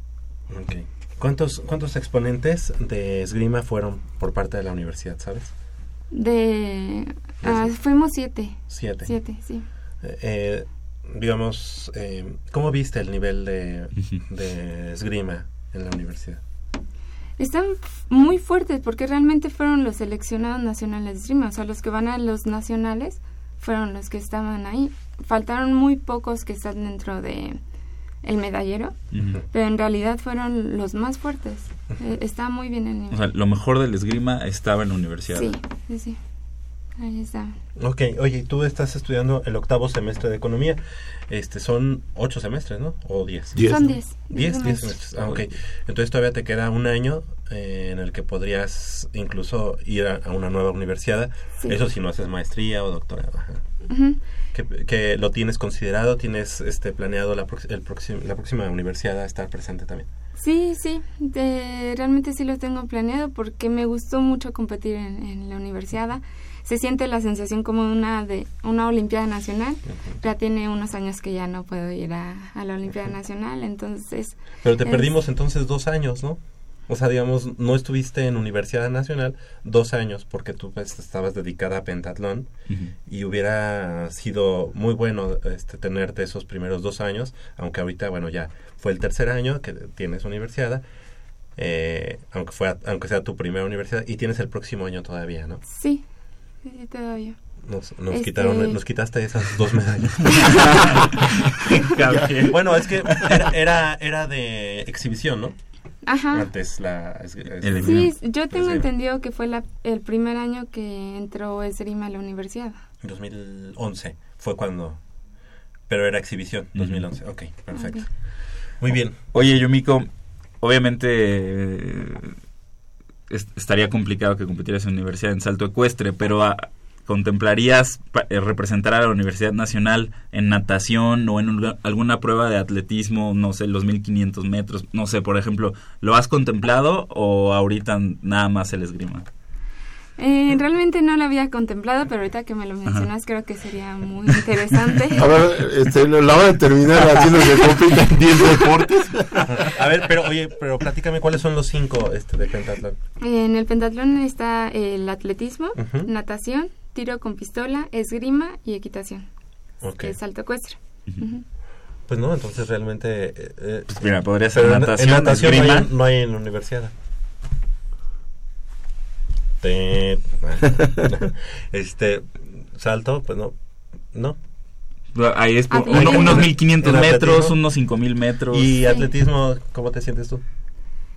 Speaker 2: ¿Cuántos, ¿Cuántos exponentes de esgrima fueron por parte de la universidad, sabes?
Speaker 8: De... ah, fuimos siete.
Speaker 2: Siete.
Speaker 8: Siete, sí.
Speaker 2: Eh, eh, digamos, eh, ¿cómo viste el nivel de, de esgrima en la universidad?
Speaker 8: Están muy fuertes porque realmente fueron los seleccionados nacionales de esgrima. O sea, los que van a los nacionales fueron los que estaban ahí. Faltaron muy pocos que están dentro de el medallero, pero en realidad fueron los más fuertes. Eh, está muy bien el nivel.
Speaker 9: O sea, lo mejor del esgrima estaba en la universidad.
Speaker 8: sí, sí, sí. Ahí está.
Speaker 2: Ok, oye, y tú estás estudiando el octavo semestre de economía. Este, son ocho semestres, ¿no? O diez.
Speaker 7: Diez.
Speaker 8: Son diez.
Speaker 2: Diez, diez
Speaker 8: semestres.
Speaker 2: semestres. Ah, ok. Entonces todavía te queda un año eh, en el que podrías incluso ir a, a una nueva universidad.
Speaker 8: Sí.
Speaker 2: Eso si no haces maestría o doctorado. Ajá.
Speaker 8: Ujú.
Speaker 2: Que, que lo tienes considerado, tienes este planeado la, el la próxima universidad a estar presente también.
Speaker 8: Sí, sí, de- realmente sí lo tengo planeado porque me gustó mucho competir en, en la universidad. Se siente la sensación como una de una Olimpiada Nacional. Ya tiene unos años que ya no puedo ir a, a la Olimpiada Nacional, entonces...
Speaker 2: Pero te
Speaker 8: es-
Speaker 2: perdimos entonces dos años, ¿no? O sea, digamos, no estuviste en Universidad Nacional dos años porque tú pues, estabas dedicada a pentatlón y hubiera sido muy bueno este, tenerte esos primeros dos años, aunque ahorita, bueno, ya fue el tercer año que tienes universidad, eh, aunque, fue, aunque sea tu primera universidad, y tienes el próximo año todavía, ¿no?
Speaker 8: Sí, sí, sí, todavía.
Speaker 2: Nos, nos
Speaker 8: Este-
Speaker 2: quitaron, nos quitaste esas dos medallas. bueno, es que era, era, era de exhibición, ¿no?
Speaker 8: Ajá.
Speaker 2: Antes la... es- es-
Speaker 9: El-
Speaker 8: Sí, yo tengo entendido que fue la, el primer año que entró Esgrima a la universidad.
Speaker 2: 2011 fue cuando... Pero era exhibición, 2011. Ok, perfecto. Muy bien.
Speaker 9: Oye, Yumiko, obviamente eh, es- estaría complicado que competieras en universidad en salto ecuestre, pero ¿contemplarías eh, representar a la Universidad Nacional en natación o en un- alguna prueba de atletismo, no sé, los 1500 metros? No sé, por ejemplo, ¿lo has contemplado o ahorita nada más el esgrima?
Speaker 8: Eh, realmente no lo había contemplado, pero ahorita que me lo mencionas creo que sería muy interesante.
Speaker 7: A ver, este, la hora de terminar haciendo que compiten 10 deportes.
Speaker 2: A ver, pero oye, pero platícame cuáles son los cinco este, de pentatlón.
Speaker 8: En el pentatlón está el atletismo, natación, tiro con pistola, esgrima y equitación,
Speaker 2: Ok.
Speaker 8: que es salto ecuestre.
Speaker 2: Pues no, entonces realmente... eh, eh,
Speaker 9: Pues mira, podría ser
Speaker 2: en-
Speaker 9: natación,
Speaker 2: en natación no
Speaker 9: esgrima.
Speaker 2: hay, no hay en la universidad. Te- este salto, pues no, no.
Speaker 9: Ahí es por- uno- unos 1500
Speaker 2: En
Speaker 9: metros,
Speaker 2: atletismo.
Speaker 9: unos 5000 metros.
Speaker 2: Y atletismo, ¿cómo te sientes tú?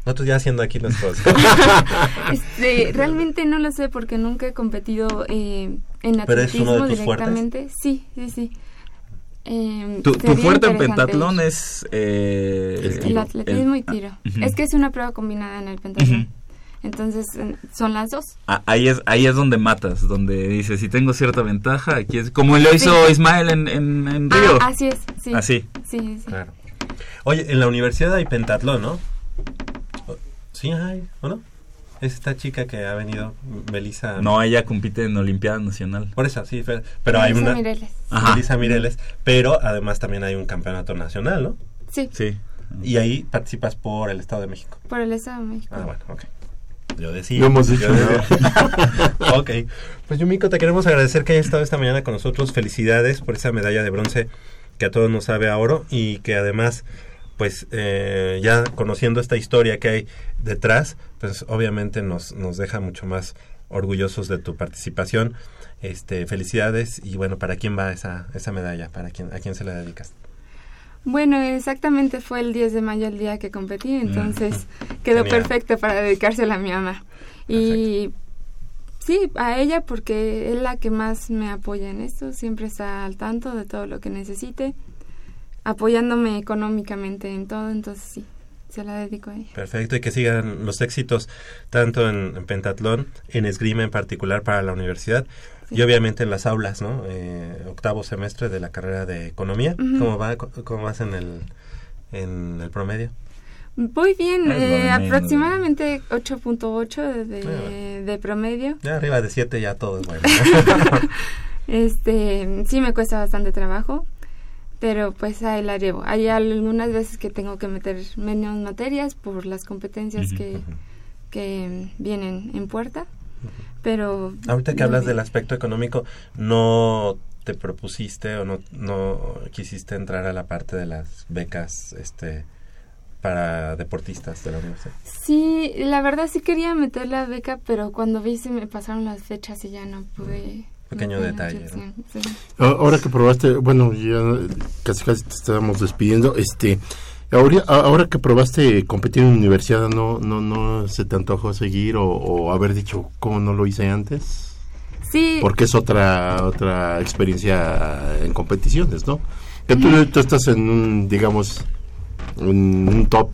Speaker 2: Nosotros ya haciendo aquí nuestros...
Speaker 8: Este, realmente no lo sé porque nunca he competido eh, en
Speaker 2: ¿Pero es uno de
Speaker 8: atletismo
Speaker 2: tus fuertes?
Speaker 8: directamente. Sí, sí, sí. Eh,
Speaker 9: Tu, tu fuerte en pentatlón es... eh,
Speaker 7: El
Speaker 8: El atletismo
Speaker 9: el-
Speaker 8: y tiro.
Speaker 9: ah, ujú.
Speaker 8: Es que es una prueba combinada en el pentatlón.
Speaker 9: Ujú.
Speaker 8: Entonces, eh, son las dos.
Speaker 9: Ah, ahí es ahí es donde matas, donde dices, si tengo cierta ventaja, aquí es como lo hizo
Speaker 8: Sí.
Speaker 9: Ismael en, en, en Río.
Speaker 8: Ah, así es, sí.
Speaker 9: Así.
Speaker 8: Sí, sí.
Speaker 2: Claro. Oye, en la universidad hay pentatlón, ¿no? Sí hay, ¿o no? Es esta chica que ha venido, Melissa...
Speaker 9: No, ella compite en Olimpiada Nacional.
Speaker 2: Por eso, sí, pero hay
Speaker 8: Melissa
Speaker 2: una...
Speaker 8: Mireles.
Speaker 9: Ajá.
Speaker 2: Melissa Mireles, pero además también hay un campeonato nacional, ¿no?
Speaker 8: Sí,
Speaker 9: Sí.
Speaker 2: Y ahí participas por el Estado de México.
Speaker 8: por el Estado de México.
Speaker 2: Ah, bueno, ok. Yo decía.
Speaker 7: No hemos
Speaker 2: yo
Speaker 7: dicho
Speaker 2: ok. Pues Yumiko, te queremos agradecer que hayas estado esta mañana con nosotros. Felicidades por esa medalla de bronce que a todos nos sabe a oro y que además pues eh, ya conociendo esta historia que hay detrás, pues obviamente nos, nos deja mucho más orgullosos de tu participación. Este, felicidades y bueno, ¿para quién va esa, esa medalla? ¿Para quién, ¿A quién se la dedicas?
Speaker 8: Bueno, exactamente fue el 10 de mayo el día que competí, entonces quedó
Speaker 2: Genial.
Speaker 8: perfecto para dedicársela a mi mamá. Y sí, a ella porque es la que más me apoya en esto, siempre está al tanto de todo lo que necesite, apoyándome económicamente en todo, entonces sí, se la dedico a ella.
Speaker 2: Perfecto, y que sigan los éxitos tanto en, en pentatlón, en esgrima en particular para la universidad y obviamente en las aulas, ¿no? Eh, octavo semestre de la carrera de economía.
Speaker 8: Ujú.
Speaker 2: ¿Cómo va? ¿Cómo vas en el, en el promedio?
Speaker 8: Voy bien,
Speaker 2: Ay,
Speaker 8: eh, aproximadamente 8.8 de, de promedio.
Speaker 2: Ya arriba de siete ya todo es bueno.
Speaker 8: Este, sí me cuesta bastante trabajo, pero pues ahí la llevo. Hay algunas veces que tengo que meter menos materias por las competencias que, que vienen en puerta, pero...
Speaker 2: Ahorita que hablas
Speaker 8: bien.
Speaker 2: del aspecto económico, ¿no te propusiste o no, no quisiste entrar a la parte de las becas este para deportistas de la universidad?
Speaker 8: Sí, la verdad sí quería meter la beca, pero cuando vi se me pasaron las fechas y ya no pude... tuve
Speaker 2: detalle,
Speaker 8: mucha
Speaker 2: ¿no?
Speaker 8: opción, sí.
Speaker 7: A- Ahora que probaste, bueno, ya casi casi te estábamos despidiendo, este, ahora, ahora que probaste competir en universidad, ¿no, no, no se te antojó seguir o, o haber dicho cómo no lo hice antes?
Speaker 8: Sí.
Speaker 7: Porque es otra, otra experiencia en competiciones, ¿no? Que tú, tú estás en un, digamos, un, un top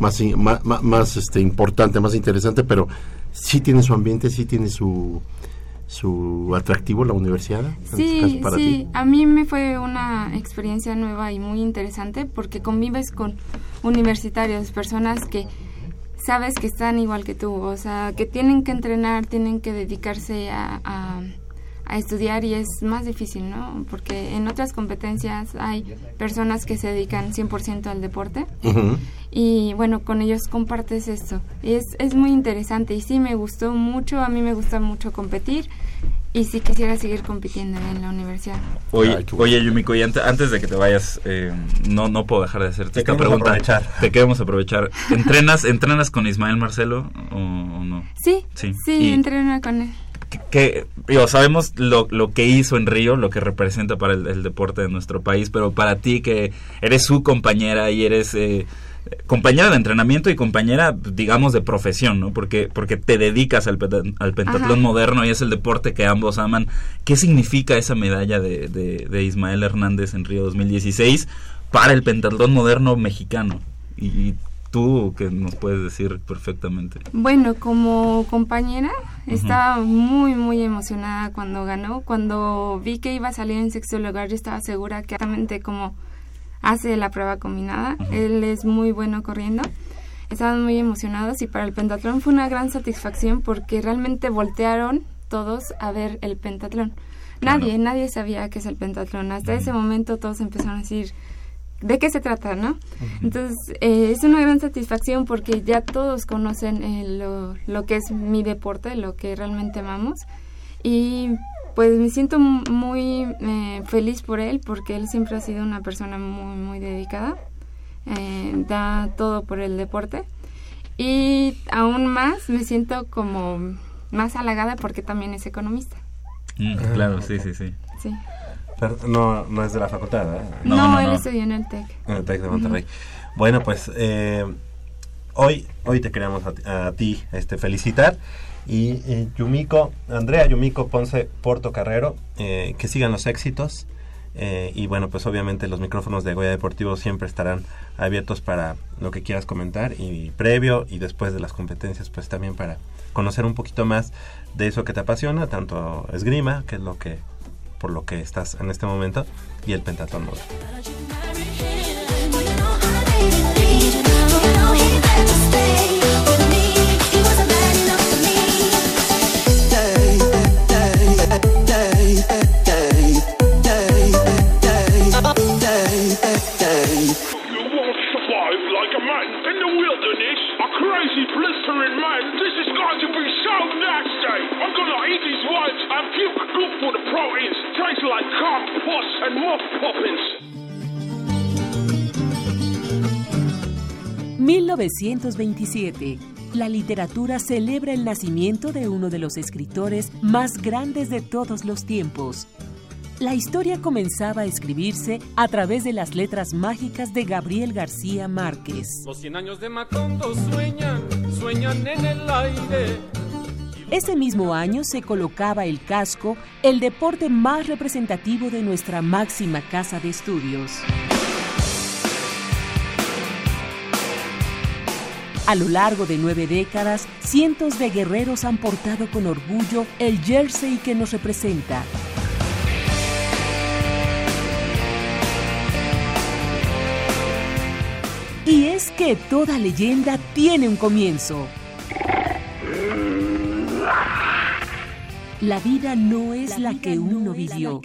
Speaker 7: más, ma- más, este, importante, más interesante, pero sí tiene su ambiente, sí tiene su, su atractivo la universidad. este
Speaker 8: Sí,
Speaker 7: para
Speaker 8: sí,
Speaker 7: ti.
Speaker 8: a mí me fue una experiencia nueva y muy interesante porque convives con universitarios, personas que sabes que están igual que tú, o sea, que tienen que entrenar, tienen que dedicarse a, a- a estudiar y es más difícil, ¿no? Porque en otras competencias hay personas que se dedican 100% al deporte y bueno, con ellos compartes esto. Y es, es muy interesante y sí me gustó mucho, a mí me gusta mucho competir y sí quisiera seguir compitiendo en la universidad.
Speaker 9: Oye, oye Yumiko, y ante- antes de que te vayas, eh, no, no puedo dejar de hacerte
Speaker 2: Te
Speaker 9: esta
Speaker 2: queremos
Speaker 9: pregunta.
Speaker 2: aprovechar.
Speaker 9: Te queremos aprovechar. ¿Entrenas, ¿Entrenas con Ismael Marcelo o, o no?
Speaker 8: Sí,
Speaker 9: Sí.
Speaker 8: sí, entreno con él.
Speaker 9: Que digo, sabemos lo, lo que hizo en Río, lo que representa para el, el deporte de nuestro país, pero para ti que eres su compañera y eres eh, compañera de entrenamiento y compañera, digamos, de profesión, ¿no? Porque, porque te dedicas al, al pentatlón
Speaker 8: Ajá.
Speaker 9: moderno y es el deporte que ambos aman. ¿Qué significa esa medalla de, de, de Ismael Hernández en Río 2016 para el pentatlón moderno mexicano? Y, y tú que nos puedes decir perfectamente.
Speaker 8: Bueno, como compañera, estaba muy, muy emocionada cuando ganó. Cuando vi que iba a salir en sexto lugar, yo estaba segura que exactamente como hace la prueba combinada. Él es muy bueno corriendo. Estaban muy emocionados y para el pentatlón fue una gran satisfacción porque realmente voltearon todos a ver el pentatlón. Nadie, nadie sabía qué es el pentatlón. Hasta ese momento todos empezaron a decir, ¿de qué se trata, no? Entonces, eh, es una gran satisfacción porque ya todos conocen eh, lo, lo que es mi deporte, lo que realmente amamos. Y pues me siento muy eh, feliz por él porque él siempre ha sido una persona muy, muy dedicada. Eh, da todo por el deporte. Y aún más me siento como más halagada porque también es economista.
Speaker 9: Mm,
Speaker 2: Ah,
Speaker 9: claro, sí, sí, sí.
Speaker 8: Sí.
Speaker 2: Pero no, no es de la facultad, ¿verdad?
Speaker 8: No, él estudió en el TEC.
Speaker 2: En el TEC de Monterrey. Bueno, pues eh, hoy, hoy te queremos a, ti- a ti este, felicitar. Y eh, Yumiko, Andrea Yumiko Ponce Porto Carrero, eh, que sigan los éxitos. eh, y bueno, pues obviamente los micrófonos de Goya Deportivo siempre estarán abiertos para lo que quieras comentar. Y previo y después de las competencias, pues también para conocer un poquito más de eso que te apasiona, tanto esgrima, que es lo que por lo que estás en este momento, y el pentatlón moderno.
Speaker 10: Crazy, blistering man. This is going to be so nasty. I'm gonna eat his wives and puke good for the proteins. Tastes like cum, pus, and moth poppins.
Speaker 11: 1927. La literatura celebra el nacimiento de uno de los escritores más grandes de todos los tiempos. La historia comenzaba a escribirse a través de las letras mágicas de Gabriel García Márquez.
Speaker 12: Los 100 años de Macondo sueñan, sueñan en el aire.
Speaker 11: Ese mismo año se colocaba el casco, el deporte más representativo de nuestra máxima casa de estudios. A lo largo de nueve décadas, cientos de guerreros han portado con orgullo el jersey que nos representa. Que toda leyenda tiene un comienzo. La vida no es la que uno vivió,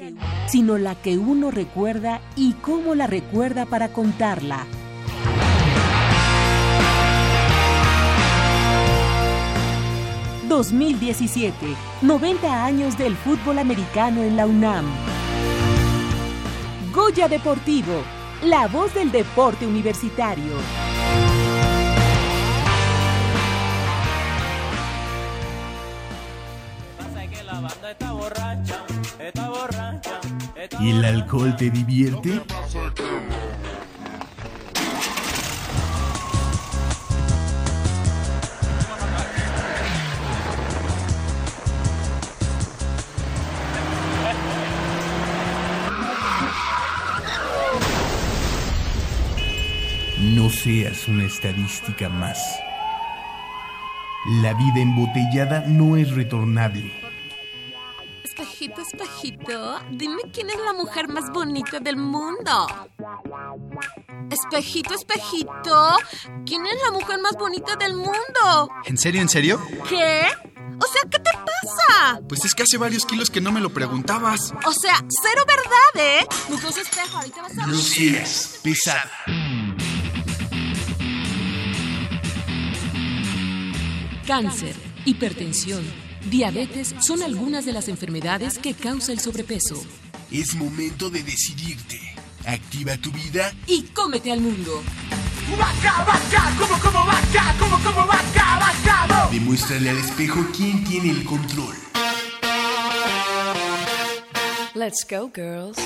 Speaker 11: sino la que uno recuerda y cómo la recuerda para contarla. ...2017... ...90 años del fútbol americano en la UNAM. Goya Deportivo... ...la voz del deporte universitario.
Speaker 13: ¿Y el alcohol te divierte? Una estadística más. La vida embotellada no es retornable.
Speaker 14: Espejito, espejito, dime quién es la mujer más bonita del mundo. Espejito, espejito, ¿quién es la mujer más bonita del mundo?
Speaker 15: ¿En serio, en serio?
Speaker 14: ¿Qué? O sea, ¿qué te pasa?
Speaker 15: Pues es que hace varios kilos que no me lo preguntabas.
Speaker 14: O sea, cero verdad, ¿eh? Mucoso espejo, ahorita vas a
Speaker 13: seas pesada.
Speaker 11: Cáncer, hipertensión, diabetes son algunas de las enfermedades que causa el sobrepeso.
Speaker 13: Es momento de decidirte. Activa tu vida
Speaker 11: Y cómete al mundo.
Speaker 13: ¡Vaca, vaca! ¿Cómo, cómo, vaca? ¿Cómo, cómo, vaca, vaca? Demuéstrale al espejo quién tiene el control.
Speaker 11: Let's go, girls.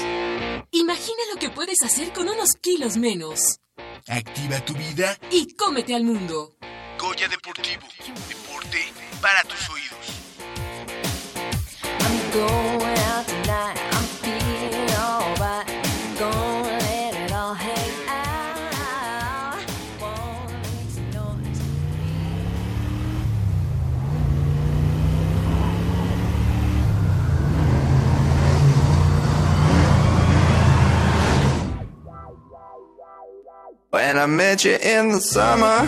Speaker 11: Imagina lo que puedes hacer con unos kilos menos.
Speaker 13: Activa tu vida
Speaker 11: Y cómete al mundo.
Speaker 13: Goya Deportivo. Deporte para tus oídos.
Speaker 16: I'm going out tonight. I'm feeling alright. Gonna let it all hang out. Wanna make some noise.
Speaker 17: When I met you in the summer,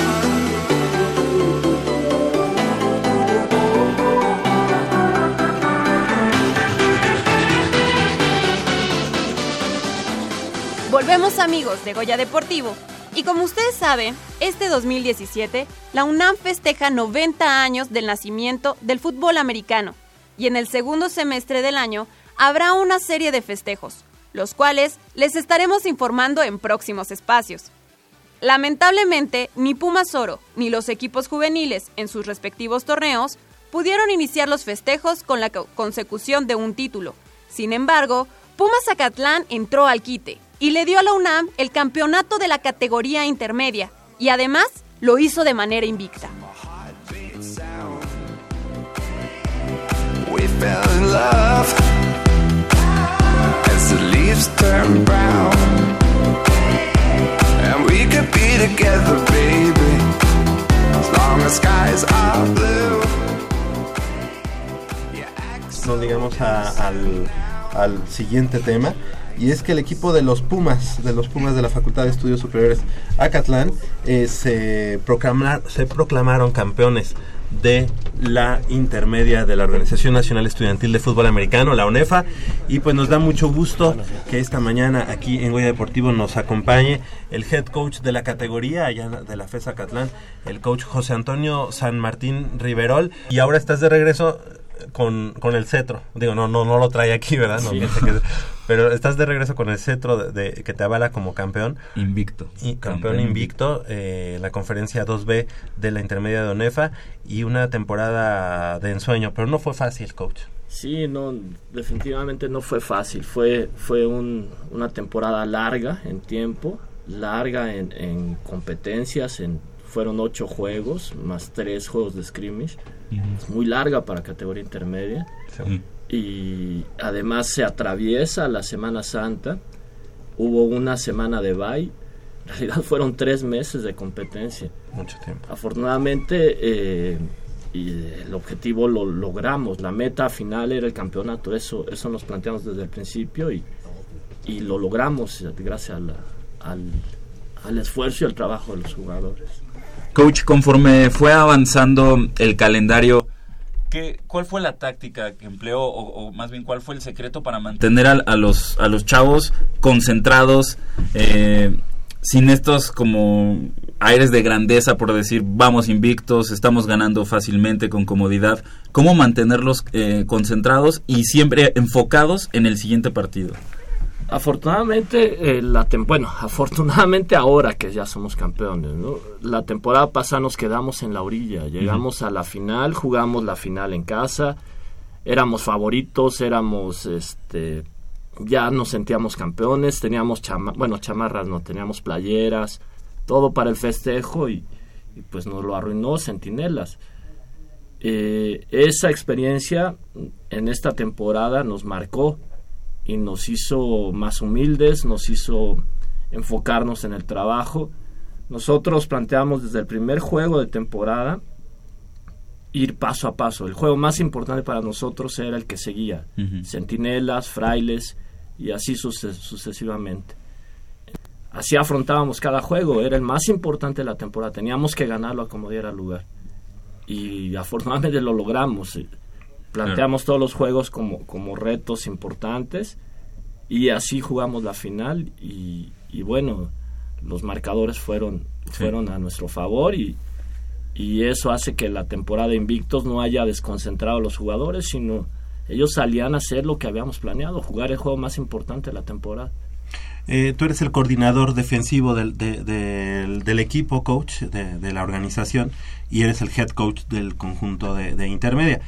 Speaker 1: Amigos de Goya Deportivo. Y como ustedes saben, este 2017 la UNAM festeja 90 años del nacimiento del fútbol americano. Y en el segundo semestre del año habrá una serie de festejos, los cuales les estaremos informando en próximos espacios. Lamentablemente, ni Pumas Oro ni los equipos juveniles en sus respectivos torneos pudieron iniciar los festejos con la co- consecución de un título. Sin embargo, Pumas Zacatlán entró al quite y le dio a la UNAM el campeonato de la categoría intermedia y además lo hizo de manera invicta.
Speaker 17: We fell in love as the leaves turn brown. And we could be together, baby, as long as skies are blue.
Speaker 2: Nos digamos a- al, al siguiente tema. Y es que el equipo de los Pumas, de los Pumas de la Facultad de Estudios Superiores Acatlán, eh, se, se proclamaron campeones de la intermedia de la Organización Nacional Estudiantil de Fútbol Americano, la ONEFA, y pues nos da mucho gusto que esta mañana aquí en Goya Deportivo nos acompañe el head coach de la categoría allá de la FES Acatlán, el coach José Antonio San Martín Riverol, y ahora estás de regreso con, con el cetro. Digo, no, no, no lo trae aquí, ¿verdad? No
Speaker 9: Sí.
Speaker 2: piense que- pero estás de regreso con el cetro de, de- que te avala como campeón.
Speaker 9: Invicto.
Speaker 2: Y campeón,
Speaker 9: Campeón
Speaker 2: invicto, eh, la conferencia 2B de la intermedia de ONEFA y una temporada de ensueño, pero no fue fácil, coach.
Speaker 18: Sí, no, definitivamente no fue fácil. Fue, fue un- una temporada larga en tiempo, larga en, en competencias, en, fueron ocho juegos, más tres juegos de scrimmage. Es muy larga para categoría intermedia. Y además se atraviesa la Semana Santa. Hubo una semana de bye. En realidad fueron tres meses de competencia.
Speaker 2: Mucho tiempo.
Speaker 18: Afortunadamente, eh, y el objetivo lo logramos. La meta final era el campeonato. Eso, eso nos planteamos desde el principio y, y lo logramos gracias a la- al, al esfuerzo y al trabajo de los jugadores.
Speaker 9: Coach, conforme fue avanzando el calendario, ¿qué, ¿cuál fue la táctica que empleó o, más bien cuál fue el secreto para mantener a, a los, a los chavos concentrados, eh, sin estos como aires de grandeza por decir vamos invictos, estamos ganando fácilmente con comodidad? ¿Cómo mantenerlos eh, concentrados y siempre enfocados en el siguiente partido?
Speaker 18: Afortunadamente, eh, la tem- bueno, afortunadamente ahora que ya somos campeones, ¿no? La temporada pasada nos quedamos en la orilla, llegamos a la final, jugamos la final en casa, éramos favoritos, éramos, este, ya nos sentíamos campeones, teníamos chama bueno, chamarras, no, teníamos playeras, todo para el festejo y, y pues nos lo arruinó Centinelas. Eh, esa experiencia en esta temporada nos marcó y nos hizo más humildes, nos hizo enfocarnos en el trabajo. Nosotros planteamos desde el primer juego de temporada ir paso a paso. El juego más importante para nosotros era el que seguía.
Speaker 9: Ujú.
Speaker 18: Centinelas, frailes y así suce- sucesivamente. Así afrontábamos cada juego, era el más importante de la temporada, teníamos que ganarlo a como diera lugar. Y afortunadamente lo logramos. Planteamos todos los juegos como, como retos importantes y así jugamos la final y, y bueno, los marcadores fueron, fueron a nuestro favor y, y eso hace que la temporada de Invictos no haya desconcentrado a los jugadores, sino ellos salían a hacer lo que habíamos planeado, jugar el juego más importante de la temporada.
Speaker 2: Eh, tú eres el coordinador defensivo del, de- del- del equipo, coach, de, de la organización, y eres el head coach del conjunto de, de intermedia.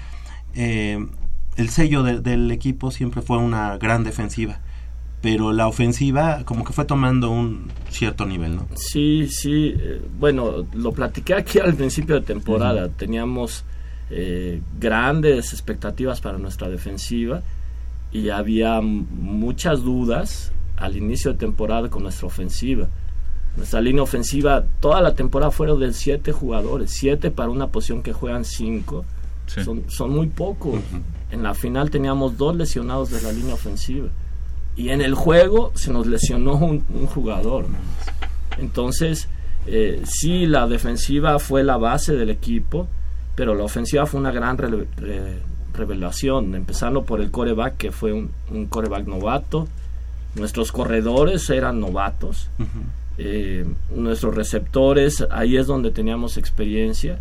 Speaker 2: Eh, el sello de- del equipo siempre fue una gran defensiva, pero la ofensiva como que fue tomando un cierto nivel, ¿no?
Speaker 18: Sí, sí. eh, bueno, lo platiqué aquí al principio de temporada. Teníamos eh, grandes expectativas para nuestra defensiva y había muchas dudas al inicio de temporada con nuestra ofensiva. Nuestra línea ofensiva, toda la temporada fueron de siete jugadores, siete para una posición que juegan cinco. Son, son muy pocos. En la final teníamos dos lesionados de la línea ofensiva. Y en el juego se nos lesionó un, un jugador. Entonces, eh, sí, la defensiva fue la base del equipo, pero la ofensiva fue una gran re- revelación, empezando por el coreback, que fue un, un coreback novato. Nuestros corredores eran novatos. Eh, nuestros receptores, ahí es donde teníamos experiencia,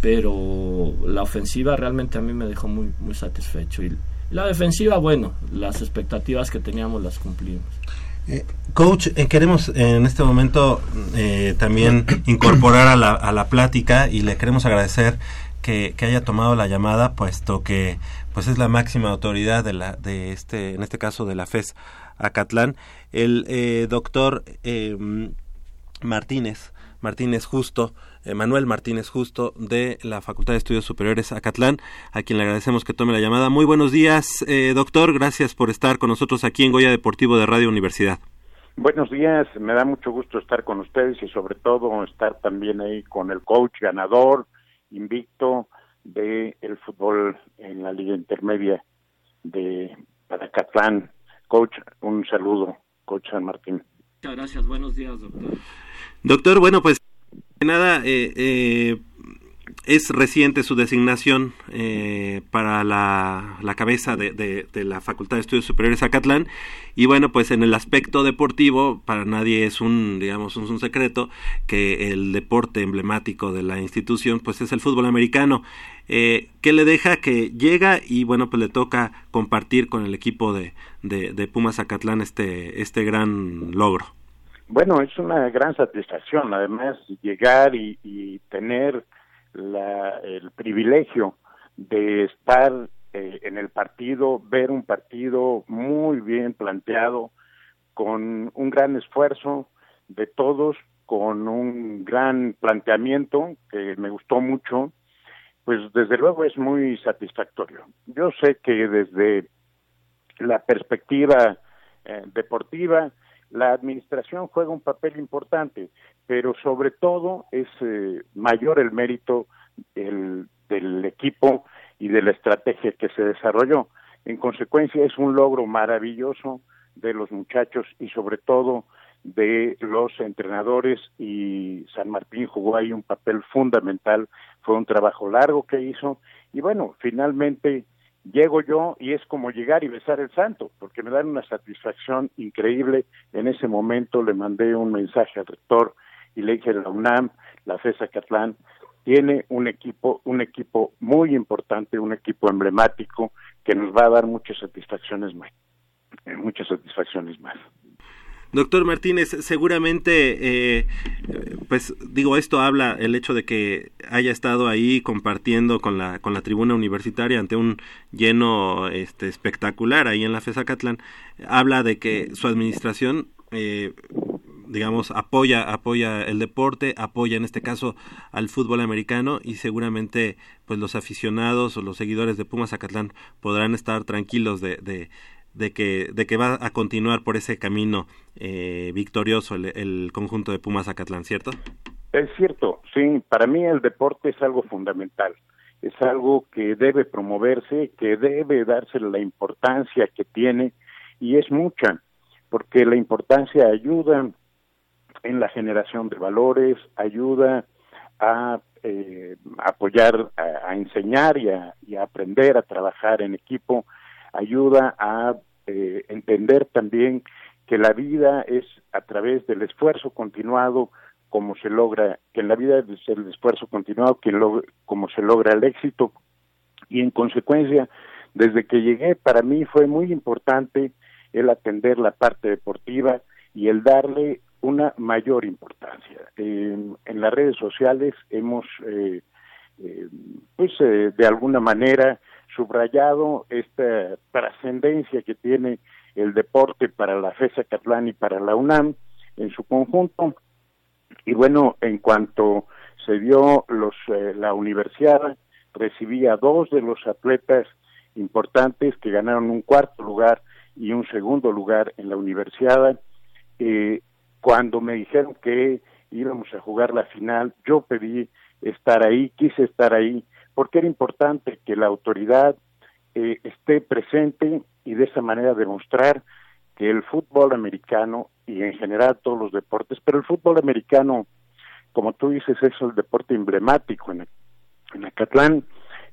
Speaker 18: pero la ofensiva realmente a mí me dejó muy, muy satisfecho. Y la defensiva, bueno, las expectativas que teníamos las cumplimos.
Speaker 2: Eh, coach, eh, queremos en este momento eh, también incorporar a la, a la plática y le queremos agradecer que, que haya tomado la llamada, puesto que pues es la máxima autoridad de la de este en este caso de la FES Acatlán, el doctor Martínez Martínez Justo, Manuel Martínez Justo de la Facultad de Estudios Superiores Acatlán, a quien le agradecemos que tome la llamada. Muy buenos días, eh, doctor, gracias por estar con nosotros aquí en Goya Deportivo de Radio Universidad.
Speaker 19: Buenos días, me da mucho gusto estar con ustedes y sobre todo estar también ahí con el coach ganador, invicto de el fútbol en la liga intermedia de Paracatlán, coach, un saludo, coach San Martín.
Speaker 18: Muchas gracias, buenos días, doctor.
Speaker 2: Doctor, bueno, pues nada, eh, eh, es reciente su designación eh, para la, la cabeza de, la Facultad de Estudios Superiores Acatlán y bueno, pues en el aspecto deportivo, para nadie es un, digamos, un, un secreto que el deporte emblemático de la institución pues es el fútbol americano. Eh, que le deja que llega y bueno, pues le toca compartir con el equipo de, de, de Pumas Acatlán este, este gran logro.
Speaker 19: Bueno, es una gran satisfacción, además, llegar y, y tener la, el privilegio de estar eh, en el partido, ver un partido muy bien planteado, con un gran esfuerzo de todos, con un gran planteamiento que me gustó mucho, pues desde luego es muy satisfactorio. Yo sé que desde la perspectiva eh, deportiva, la administración juega un papel importante, pero sobre todo es eh, mayor el mérito el- del equipo y de la estrategia que se desarrolló. En consecuencia, es un logro maravilloso de los muchachos y sobre todo de los entrenadores y San Martín jugó ahí un papel fundamental, fue un trabajo largo que hizo y bueno, finalmente llego yo y es como llegar y besar el santo, porque me dan una satisfacción increíble. En ese momento le mandé un mensaje al rector y le dije, la UNAM, la FESA Catlán, tiene un equipo, un equipo muy importante, un equipo emblemático que nos va a dar muchas satisfacciones más, eh, muchas satisfacciones más.
Speaker 2: Doctor Martínez, seguramente, eh, pues digo, esto habla el hecho de que haya estado ahí compartiendo con la, con la tribuna universitaria ante un lleno este, espectacular ahí en la FESA Catlán, habla de que su administración, eh, digamos, apoya, apoya el deporte, apoya en este caso al fútbol americano y seguramente pues los aficionados o los seguidores de Pumas Acatlán podrán estar tranquilos de, de, de que, de que va a continuar por ese camino eh, victorioso el, conjunto de Pumas Acatlán, ¿cierto?
Speaker 19: Es cierto, sí, para mí el deporte es algo fundamental, es algo que debe promoverse, que debe darse la importancia que tiene y es mucha, porque la importancia ayuda en la generación de valores, ayuda a eh, apoyar, a, enseñar y a aprender a trabajar en equipo, ayuda a eh, entender también que la vida es a través del esfuerzo continuado como se logra, que en la vida es el esfuerzo continuado que lo, como se logra el éxito y en consecuencia desde que llegué para mí fue muy importante el atender la parte deportiva y el darle una mayor importancia. En las redes sociales hemos, eh, eh, pues, eh, de alguna manera subrayado esta trascendencia que tiene el deporte para la FESA Catlán y para la UNAM en su conjunto. Y bueno, en cuanto se dio los, eh, la universidad, recibí a dos de los atletas importantes que ganaron un cuarto lugar y un segundo lugar en la universidad. Eh, cuando me dijeron que íbamos a jugar la final, yo pedí estar ahí, quise estar ahí, porque era importante que la autoridad eh, esté presente y de esa manera demostrar que el fútbol americano y en general todos los deportes, pero el fútbol americano, como tú dices, es el deporte emblemático en, en Acatlán,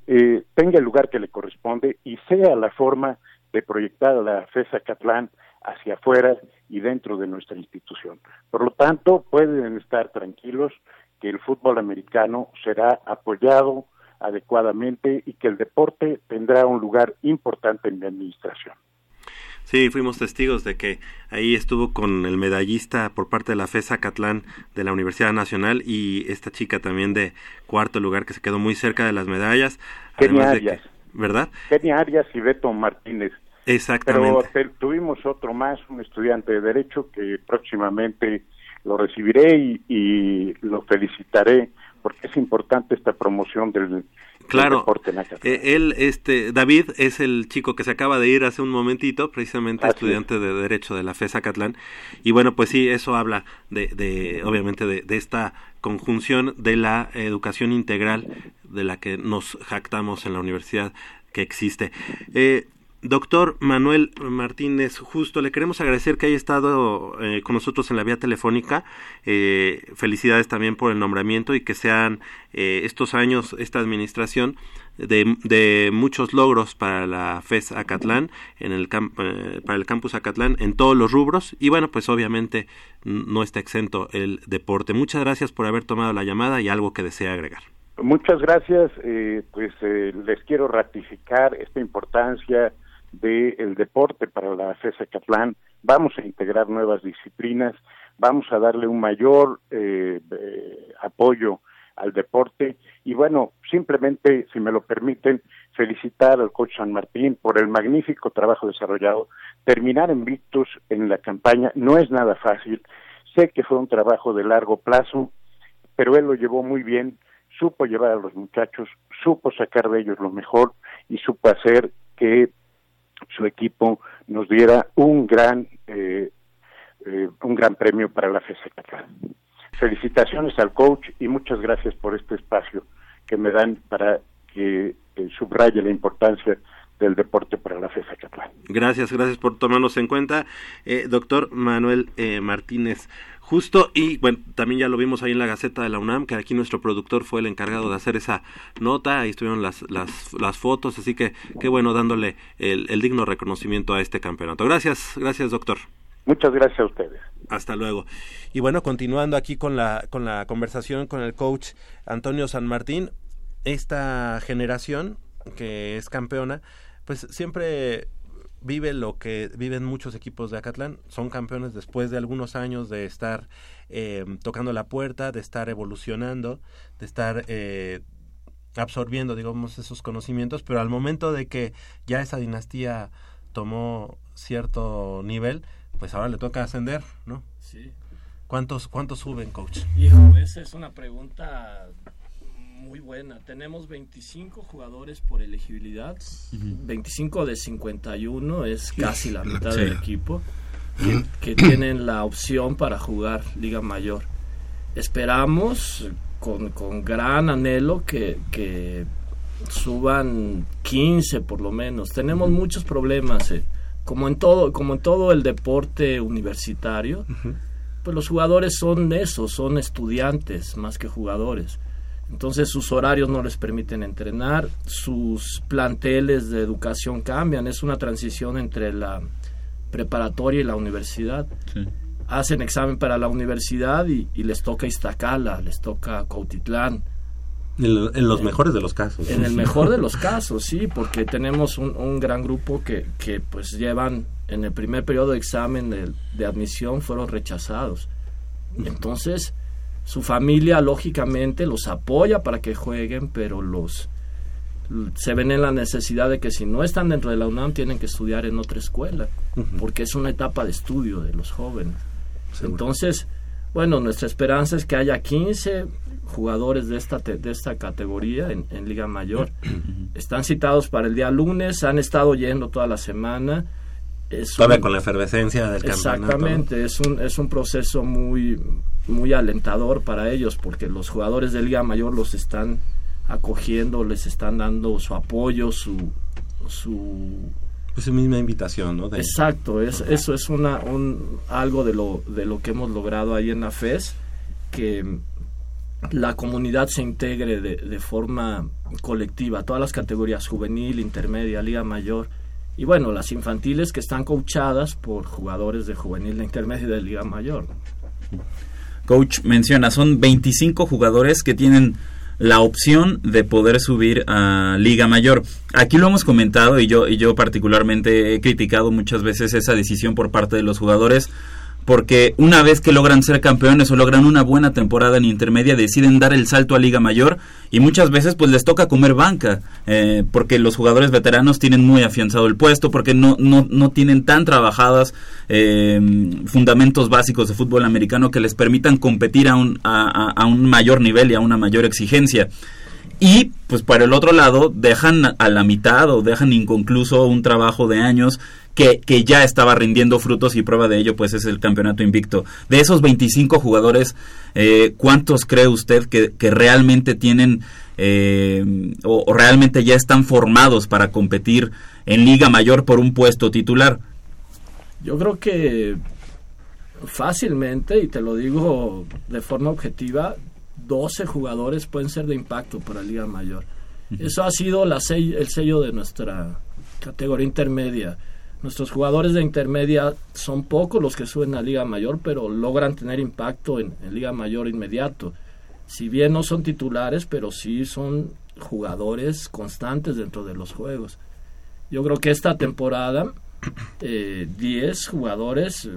Speaker 19: eh, tenga el lugar que le corresponde y sea la forma de proyectar la FESA Catlán hacia afuera y dentro de nuestra institución. Por lo tanto, pueden estar tranquilos que el fútbol americano será apoyado adecuadamente y que el deporte tendrá un lugar importante en mi administración.
Speaker 2: Sí, fuimos testigos de que ahí estuvo con el medallista por parte de la FESA Catlán de la Universidad Nacional y esta chica también de cuarto lugar que se quedó muy cerca de las medallas.
Speaker 19: Kenia
Speaker 2: que-
Speaker 19: Arias.
Speaker 2: ¿Verdad?
Speaker 19: Kenia Arias y Beto Martínez.
Speaker 2: Exactamente.
Speaker 19: Pero tuvimos otro más, un estudiante de Derecho que próximamente lo recibiré y, y lo felicitaré porque es importante esta promoción del,
Speaker 2: Claro,
Speaker 19: deporte en Acatlán.
Speaker 2: eh, él, este, David es el chico que se acaba de ir hace un momentito, precisamente estudiante de Derecho de la FESA Catlán. Y bueno, pues sí, eso habla de, de obviamente, de, de esta conjunción de la educación integral de la que nos jactamos en la universidad que existe. Eh, Doctor Manuel Martínez, justo le queremos agradecer que haya estado eh, con nosotros en la vía telefónica. Eh, felicidades también por el nombramiento y que sean eh, estos años, esta administración, de, de muchos logros para la FES Acatlán, en el eh, para el campus Acatlán, en todos los rubros. Y bueno, pues obviamente no está exento el deporte. Muchas gracias por haber tomado la llamada y algo que desea agregar.
Speaker 19: Muchas gracias. eh, pues les quiero ratificar esta importancia del deporte para la FESA Catlán. Vamos a integrar nuevas disciplinas, vamos a darle un mayor eh, eh, apoyo al deporte y bueno, simplemente, si me lo permiten, felicitar al coach San Martín por el magnífico trabajo desarrollado. Terminar invictus en la campaña no es nada fácil. Sé que fue un trabajo de largo plazo, pero él lo llevó muy bien, supo llevar a los muchachos, supo sacar de ellos lo mejor y supo hacer que su equipo nos diera un gran eh, eh, un gran premio para la FESA. Felicitaciones al coach y muchas gracias por este espacio que me dan para que eh, subraye la importancia del deporte para la FESA Catlán.
Speaker 2: Gracias, gracias por tomarnos en cuenta, doctor Manuel Martínez. Justo, y bueno, también ya lo vimos ahí en la Gaceta de la UNAM, que aquí nuestro productor fue el encargado de hacer esa nota, ahí estuvieron las, las, las fotos, así que qué bueno dándole el, el digno reconocimiento a este campeonato. Gracias, gracias doctor.
Speaker 19: Muchas gracias a ustedes.
Speaker 2: Hasta luego. Y bueno, continuando aquí con la, con la conversación con el coach Antonio San Martín, esta generación que es campeona, pues siempre vive lo que viven muchos equipos de Acatlán, son campeones después de algunos años de estar eh, tocando la puerta, de estar evolucionando, de estar eh, absorbiendo, digamos, esos conocimientos, pero al momento de que ya esa dinastía tomó cierto nivel, pues ahora le toca ascender, ¿no?
Speaker 18: Sí.
Speaker 2: ¿Cuántos, cuántos suben, coach?
Speaker 18: Hijo, esa es una pregunta muy buena. Tenemos 25 jugadores por elegibilidad. 25 de 51 es casi la mitad
Speaker 9: Sí.
Speaker 18: del equipo que, que tienen la opción para jugar Liga Mayor. Esperamos con, con gran anhelo que, que suban 15 por lo menos. Tenemos muchos problemas, eh. como en todo, como en todo el deporte universitario. Pues los jugadores son eso, son estudiantes más que jugadores. Entonces sus horarios no les permiten entrenar, sus planteles de educación cambian, es una transición entre la preparatoria y la universidad. Hacen examen para la universidad y, y les toca Iztacala, les toca Cautitlán.
Speaker 2: En, en los mejores de los casos.
Speaker 18: En el mejor de los casos, sí, porque tenemos un, un gran grupo que, que pues llevan en el primer periodo de examen de, de admisión fueron rechazados. Entonces, su familia lógicamente los apoya para que jueguen, pero los se ven en la necesidad de que si no están dentro de la UNAM tienen que estudiar en otra escuela, porque es una etapa de estudio de los jóvenes. Entonces, bueno, nuestra esperanza es que haya 15 jugadores de esta, te- de esta categoría en, en Liga Mayor. Están citados para el día lunes, han estado yendo toda la semana. Es
Speaker 2: Todavía
Speaker 18: un-
Speaker 2: con la efervescencia del campeonato.
Speaker 18: Exactamente, es un, es un proceso muy, muy alentador para ellos porque los jugadores de Liga Mayor los están acogiendo, les están dando su apoyo, su... su
Speaker 2: Es su misma invitación, ¿no? De-
Speaker 18: Exacto, es, eso es una, un, algo de lo, de lo que hemos logrado ahí en la FES, que la comunidad se integre de, de forma colectiva, todas las categorías, juvenil, intermedia, liga mayor, y bueno, las infantiles que están coachadas por jugadores de juvenil, de intermedia y de liga mayor.
Speaker 9: Coach menciona, son 25 jugadores que tienen la opción de poder subir a Liga Mayor. Aquí lo hemos comentado y yo, y yo particularmente he criticado muchas veces esa decisión por parte de los jugadores porque una vez que logran ser campeones o logran una buena temporada en intermedia deciden dar el salto a Liga Mayor y muchas veces pues les toca comer banca eh, porque los jugadores veteranos tienen muy afianzado el puesto porque no, no, no tienen tan trabajadas eh, fundamentos básicos de fútbol americano que les permitan competir a un, a, a- un mayor nivel y a una mayor exigencia. Y pues para el otro lado dejan a la mitad o dejan inconcluso un trabajo de años que, que ya estaba rindiendo frutos y prueba de ello pues es el campeonato invicto. De esos 25 jugadores, eh, ¿cuántos cree usted que, que realmente tienen eh, o, o realmente ya están formados para competir en Liga Mayor por un puesto titular?
Speaker 18: Yo creo que fácilmente, y te lo digo de forma objetiva, 12 jugadores pueden ser de impacto para Liga Mayor. Eso ha sido la el sello de nuestra categoría intermedia. Nuestros jugadores de intermedia son pocos los que suben a Liga Mayor, pero logran tener impacto en, en Liga Mayor inmediato. Si bien no son titulares, pero sí son jugadores constantes dentro de los juegos. Yo creo que esta temporada eh, 10 jugadores eh,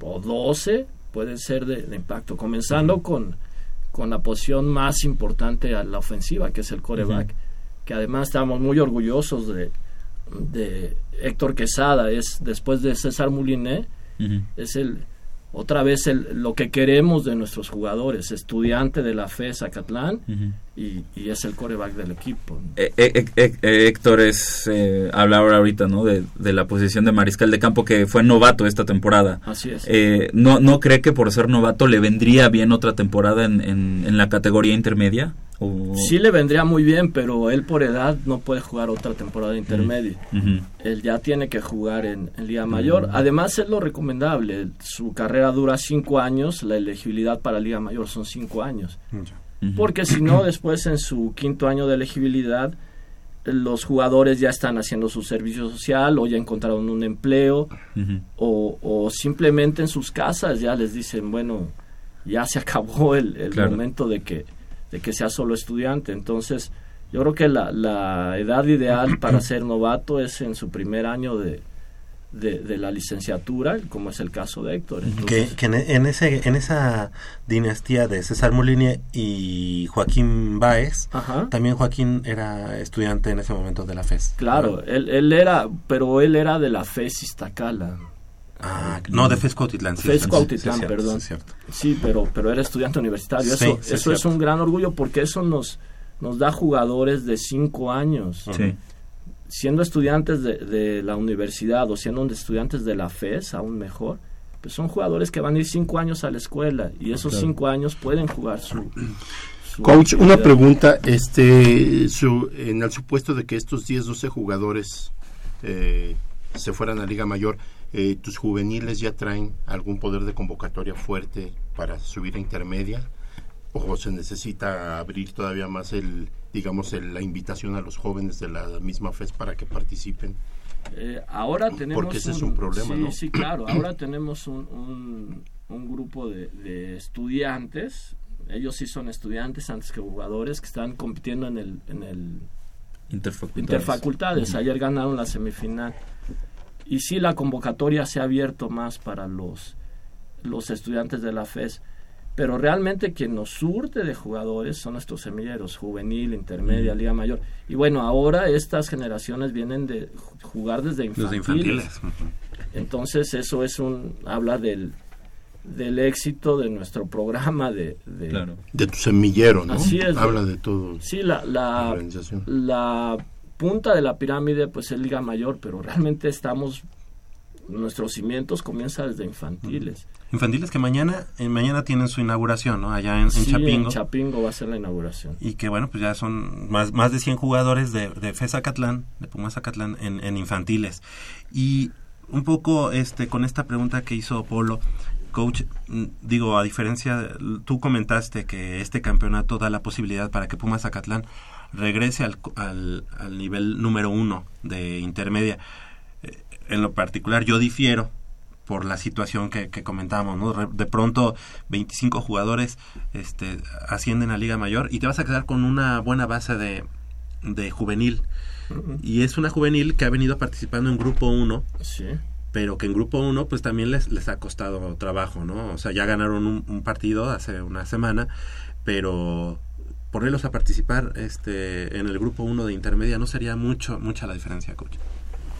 Speaker 18: o 12 pueden ser de, de impacto, comenzando con, con la posición más importante a la ofensiva, que es el coreback, que además estamos muy orgullosos de, de Héctor Quesada, es después de César Moulinet, es el otra vez el, lo que queremos de nuestros jugadores, estudiante de la FE Zacatlán y, y es el coreback del equipo.
Speaker 9: Eh, eh, eh, eh, eh, Héctor es eh, hablaba ahorita no de, de la posición de mariscal de campo que fue novato esta temporada.
Speaker 18: Así es.
Speaker 9: Eh, no no cree que por ser novato le vendría bien otra temporada en, en, en la categoría intermedia ¿O-
Speaker 18: Sí le vendría muy bien, pero él por edad no puede jugar otra temporada intermedia. Él ya tiene que jugar en, en Liga Mayor. Además es lo recomendable. Su carrera dura cinco años, la elegibilidad para Liga Mayor son cinco años. Porque si no, después en su quinto año de elegibilidad, los jugadores ya están haciendo su servicio social o ya encontraron un empleo o, o simplemente en sus casas ya les dicen, bueno, ya se acabó el, el
Speaker 9: Claro.
Speaker 18: momento de que, de que sea solo estudiante. Entonces, yo creo que la, la edad ideal para ser novato es en su primer año de, de, de la licenciatura, como es el caso de Héctor.
Speaker 2: Que,
Speaker 18: Entonces,
Speaker 2: que en, en ese, en esa dinastía de César Molini y Joaquín Báez,
Speaker 18: Ajá.
Speaker 2: también Joaquín era estudiante en ese momento de la FES.
Speaker 18: Claro, él, él era, pero él era de la FES Iztacala.
Speaker 2: Ah, no, de FES Cuautitlán. sí, sí,
Speaker 18: perdón.
Speaker 2: sí, es cierto.
Speaker 18: Sí, pero, pero era estudiante universitario. Eso,
Speaker 2: es
Speaker 18: eso es un gran orgullo porque eso nos, nos da jugadores de cinco años.
Speaker 9: Sí.
Speaker 18: Siendo estudiantes de, de la universidad o siendo estudiantes de la FES, aún mejor, pues son jugadores que van a ir cinco años a la escuela y esos
Speaker 7: Claro.
Speaker 18: cinco años pueden jugar su... su
Speaker 7: Coach, una pregunta, este, su- en el supuesto de que estos 10, 12 jugadores eh, se fueran a Liga Mayor, eh, ¿tus juveniles ya traen algún poder de convocatoria fuerte para subir a intermedia? ¿O se necesita abrir todavía más el, digamos, el- la invitación a los jóvenes de la misma FES para que participen?
Speaker 18: Eh, ahora tenemos
Speaker 7: Porque ese es un problema,
Speaker 18: sí,
Speaker 7: ¿no?
Speaker 18: Sí, claro. Ahora tenemos un, un, un grupo de, de estudiantes. Ellos sí son estudiantes antes que jugadores que están compitiendo en el, en el
Speaker 9: Interfacultades.
Speaker 18: Interfacultades. Ayer ganaron la semifinal. Y sí, la convocatoria se ha abierto más para los, los estudiantes de la FES. Pero realmente quien nos surte de jugadores son nuestros semilleros, juvenil, intermedia, liga mayor. Y bueno, ahora estas generaciones vienen de ju- jugar desde
Speaker 2: Desde
Speaker 18: infantiles.
Speaker 2: infantiles. ujú.
Speaker 18: Entonces eso es un habla del, del éxito de nuestro programa de, de,
Speaker 7: De tu semillero, ¿no?
Speaker 18: Así es.
Speaker 7: Habla de todo.
Speaker 18: Sí, la, la,
Speaker 7: organización.
Speaker 18: la punta de la pirámide pues es Liga Mayor, pero realmente estamos, nuestros cimientos comienzan desde infantiles.
Speaker 2: Infantiles que mañana, eh, mañana tienen su inauguración, ¿no? Allá en, en
Speaker 18: Sí,
Speaker 2: Chapingo.
Speaker 18: en Chapingo va a ser la inauguración.
Speaker 2: y que bueno, pues ya son más, más de 100 jugadores de, de FES Acatlán, de Pumas Acatlán en, en infantiles. Y un poco este con esta pregunta que hizo Polo, coach, mm, digo, a diferencia, tú comentaste que este campeonato da la posibilidad para que Pumas Acatlán regrese al, al, al nivel número uno de intermedia. Eh, En lo particular, yo difiero por la situación que, que comentábamos, ¿no? De pronto 25 jugadores este, ascienden a Liga Mayor y te vas a quedar con una buena base de, de juvenil. Y es una juvenil que ha venido participando en Grupo 1,
Speaker 18: Sí.
Speaker 2: pero que en Grupo 1 pues también les, les ha costado trabajo, ¿no? O sea, ya ganaron un, un partido hace una semana, pero ponerlos a participar este en el Grupo 1 de intermedia no sería mucho mucha la diferencia, coach.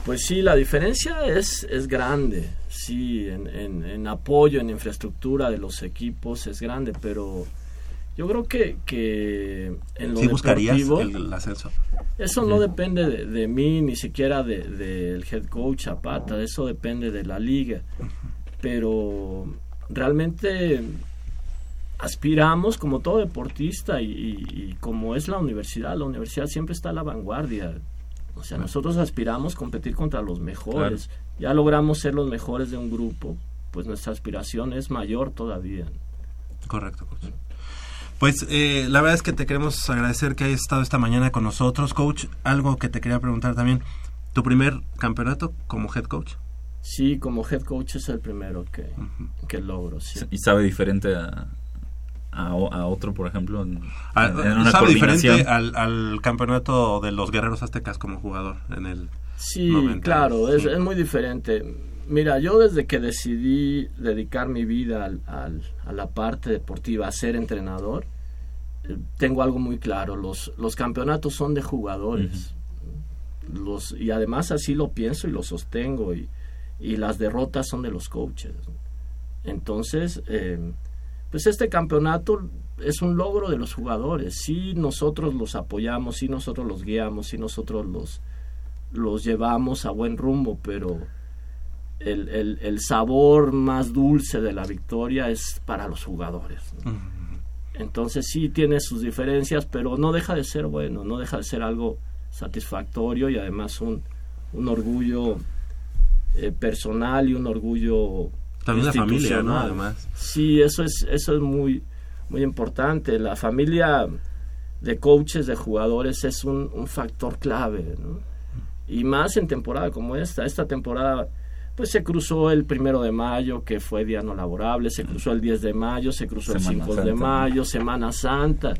Speaker 18: Pues sí, la diferencia es, es grande, sí, en, en, en apoyo, en infraestructura de los equipos es grande, pero yo creo que, que en lo
Speaker 2: ¿Sí
Speaker 18: deportivo...
Speaker 2: el, ascenso?
Speaker 18: Eso no depende de, de mí, ni siquiera del de, del head coach Zapata, eso depende de la liga. Pero realmente aspiramos como todo deportista y, y- y como es la universidad, la universidad siempre está a la vanguardia. O sea, nosotros aspiramos competir contra los mejores. Ya logramos ser los mejores de un grupo, pues nuestra aspiración es mayor todavía.
Speaker 2: Correcto, coach. Pues eh, la verdad es que te queremos agradecer que hayas estado esta mañana con nosotros, coach. Algo que te quería preguntar también, ¿tu primer campeonato como head coach?
Speaker 18: Sí, como head coach es el primero que, que logro. Sí.
Speaker 9: ¿Y sabe diferente a, a, a otro, por ejemplo? En,
Speaker 2: Ah,
Speaker 9: en una
Speaker 2: ¿Sabe diferente al, al campeonato de los guerreros aztecas como jugador en el
Speaker 18: Sí,
Speaker 2: 90?
Speaker 18: claro, es, es muy diferente. Mira, yo desde que decidí dedicar mi vida al- al- a la parte deportiva, a ser entrenador, eh, tengo algo muy claro, los, los campeonatos son de jugadores. los, y además así lo pienso y lo sostengo, y, y las derrotas son de los coaches. Entonces, eh, pues este campeonato es un logro de los jugadores. Sí nosotros los apoyamos, sí nosotros los guiamos, sí nosotros los, los llevamos a buen rumbo, pero el, el, el sabor más dulce de la victoria es para los jugadores. ¿no? Entonces sí tiene sus diferencias, pero no deja de ser bueno, no deja de ser algo satisfactorio y además un, un orgullo eh, personal y un orgullo
Speaker 2: También la familia, ¿no? Además.
Speaker 18: Sí, eso es, eso es muy, muy importante. La familia de coaches, de jugadores, es un, un factor clave, ¿no? Y más en temporada como esta. Esta temporada, pues se cruzó el primero de mayo, que fue día no laborable, se cruzó el 10 de mayo, se cruzó el
Speaker 9: Semana
Speaker 18: 5 de mayo, Semana Santa.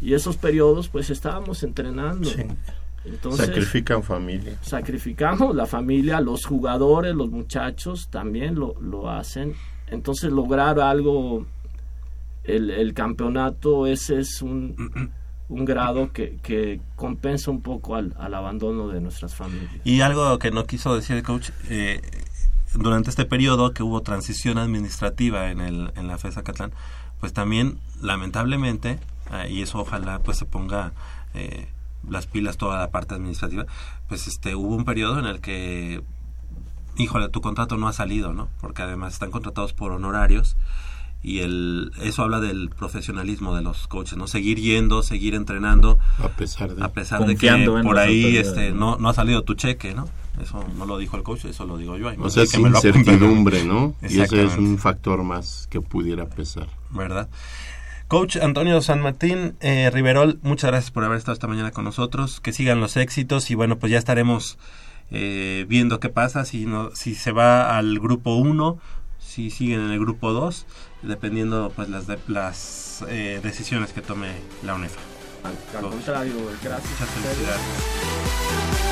Speaker 18: Y esos periodos, pues estábamos entrenando. Entonces,
Speaker 7: Sacrifican familia.
Speaker 18: sacrificamos la familia, los jugadores, los muchachos también lo, lo hacen. Entonces lograr algo, el, el campeonato, ese es un, un grado que, que compensa un poco al, al abandono de nuestras familias.
Speaker 2: Y algo que no quiso decir el coach, eh, durante este periodo que hubo transición administrativa en, el, en la FESA Catlán, pues también, lamentablemente, eh, y eso ojalá pues se ponga eh, las pilas toda la parte administrativa, pues este hubo un periodo en el que, híjole, tu contrato no ha salido, ¿no? Porque además están contratados por honorarios y el eso habla del profesionalismo de los coaches, ¿no? Seguir yendo, seguir entrenando
Speaker 7: a pesar de
Speaker 2: a pesar de que por ahí este
Speaker 9: ¿no?
Speaker 2: no no ha salido tu cheque, ¿no? Eso no lo dijo el coach, eso lo digo yo. Ahí
Speaker 7: O sea,
Speaker 2: apuntan.
Speaker 7: incertidumbre, ¿no? Y ese es un factor más que pudiera pesar.
Speaker 2: ¿verdad? Coach Antonio San Martín eh, Riverol, muchas gracias por haber estado esta mañana con nosotros. Que sigan los éxitos y bueno, pues ya estaremos eh, viendo qué pasa, si, no, si se va al grupo 1, si siguen en el grupo 2, dependiendo pues las, de- las eh, decisiones que tome la UNEFA.
Speaker 18: Al contrario, gracias.
Speaker 2: Muchas felicidades.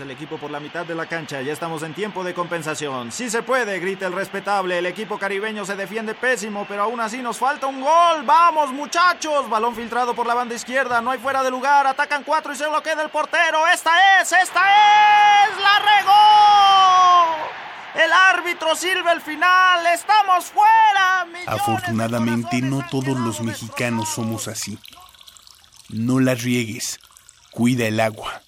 Speaker 20: Avanza el equipo por la mitad de la cancha. Ya estamos en tiempo de compensación. Sí se puede, grita el respetable. El equipo caribeño se defiende pésimo, pero aún así nos falta un gol. ¡Vamos, muchachos! Balón filtrado por la banda izquierda. No hay fuera de lugar. Atacan cuatro y se lo queda el portero. ¡Esta es! ¡Esta es! ¡La regó! El árbitro sirve el final. ¡Estamos fuera!
Speaker 16: Afortunadamente no todos los mexicanos somos así. No la riegues. Cuida el agua.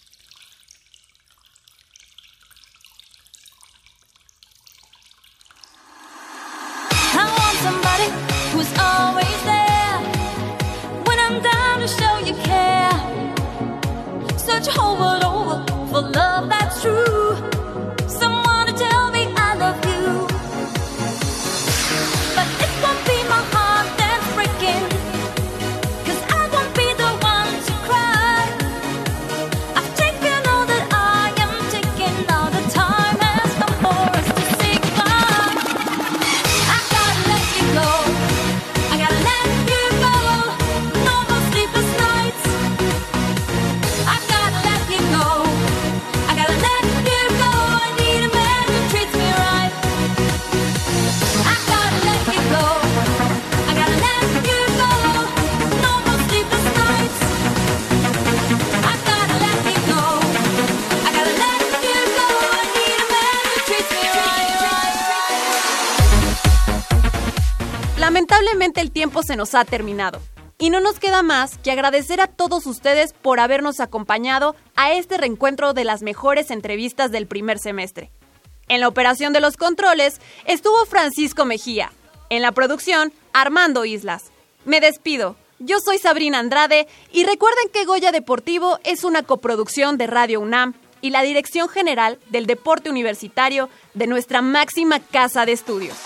Speaker 1: Se nos ha terminado. Y no nos queda más que agradecer a todos ustedes por habernos acompañado a este reencuentro de las mejores entrevistas del primer semestre. En la operación de los controles estuvo Francisco Mejía. En la producción, Armando Islas. Me despido. Yo soy Sabrina Andrade y recuerden que Goya Deportivo es una coproducción de Radio UNAM y la Dirección General del Deporte Universitario de nuestra máxima casa de estudios.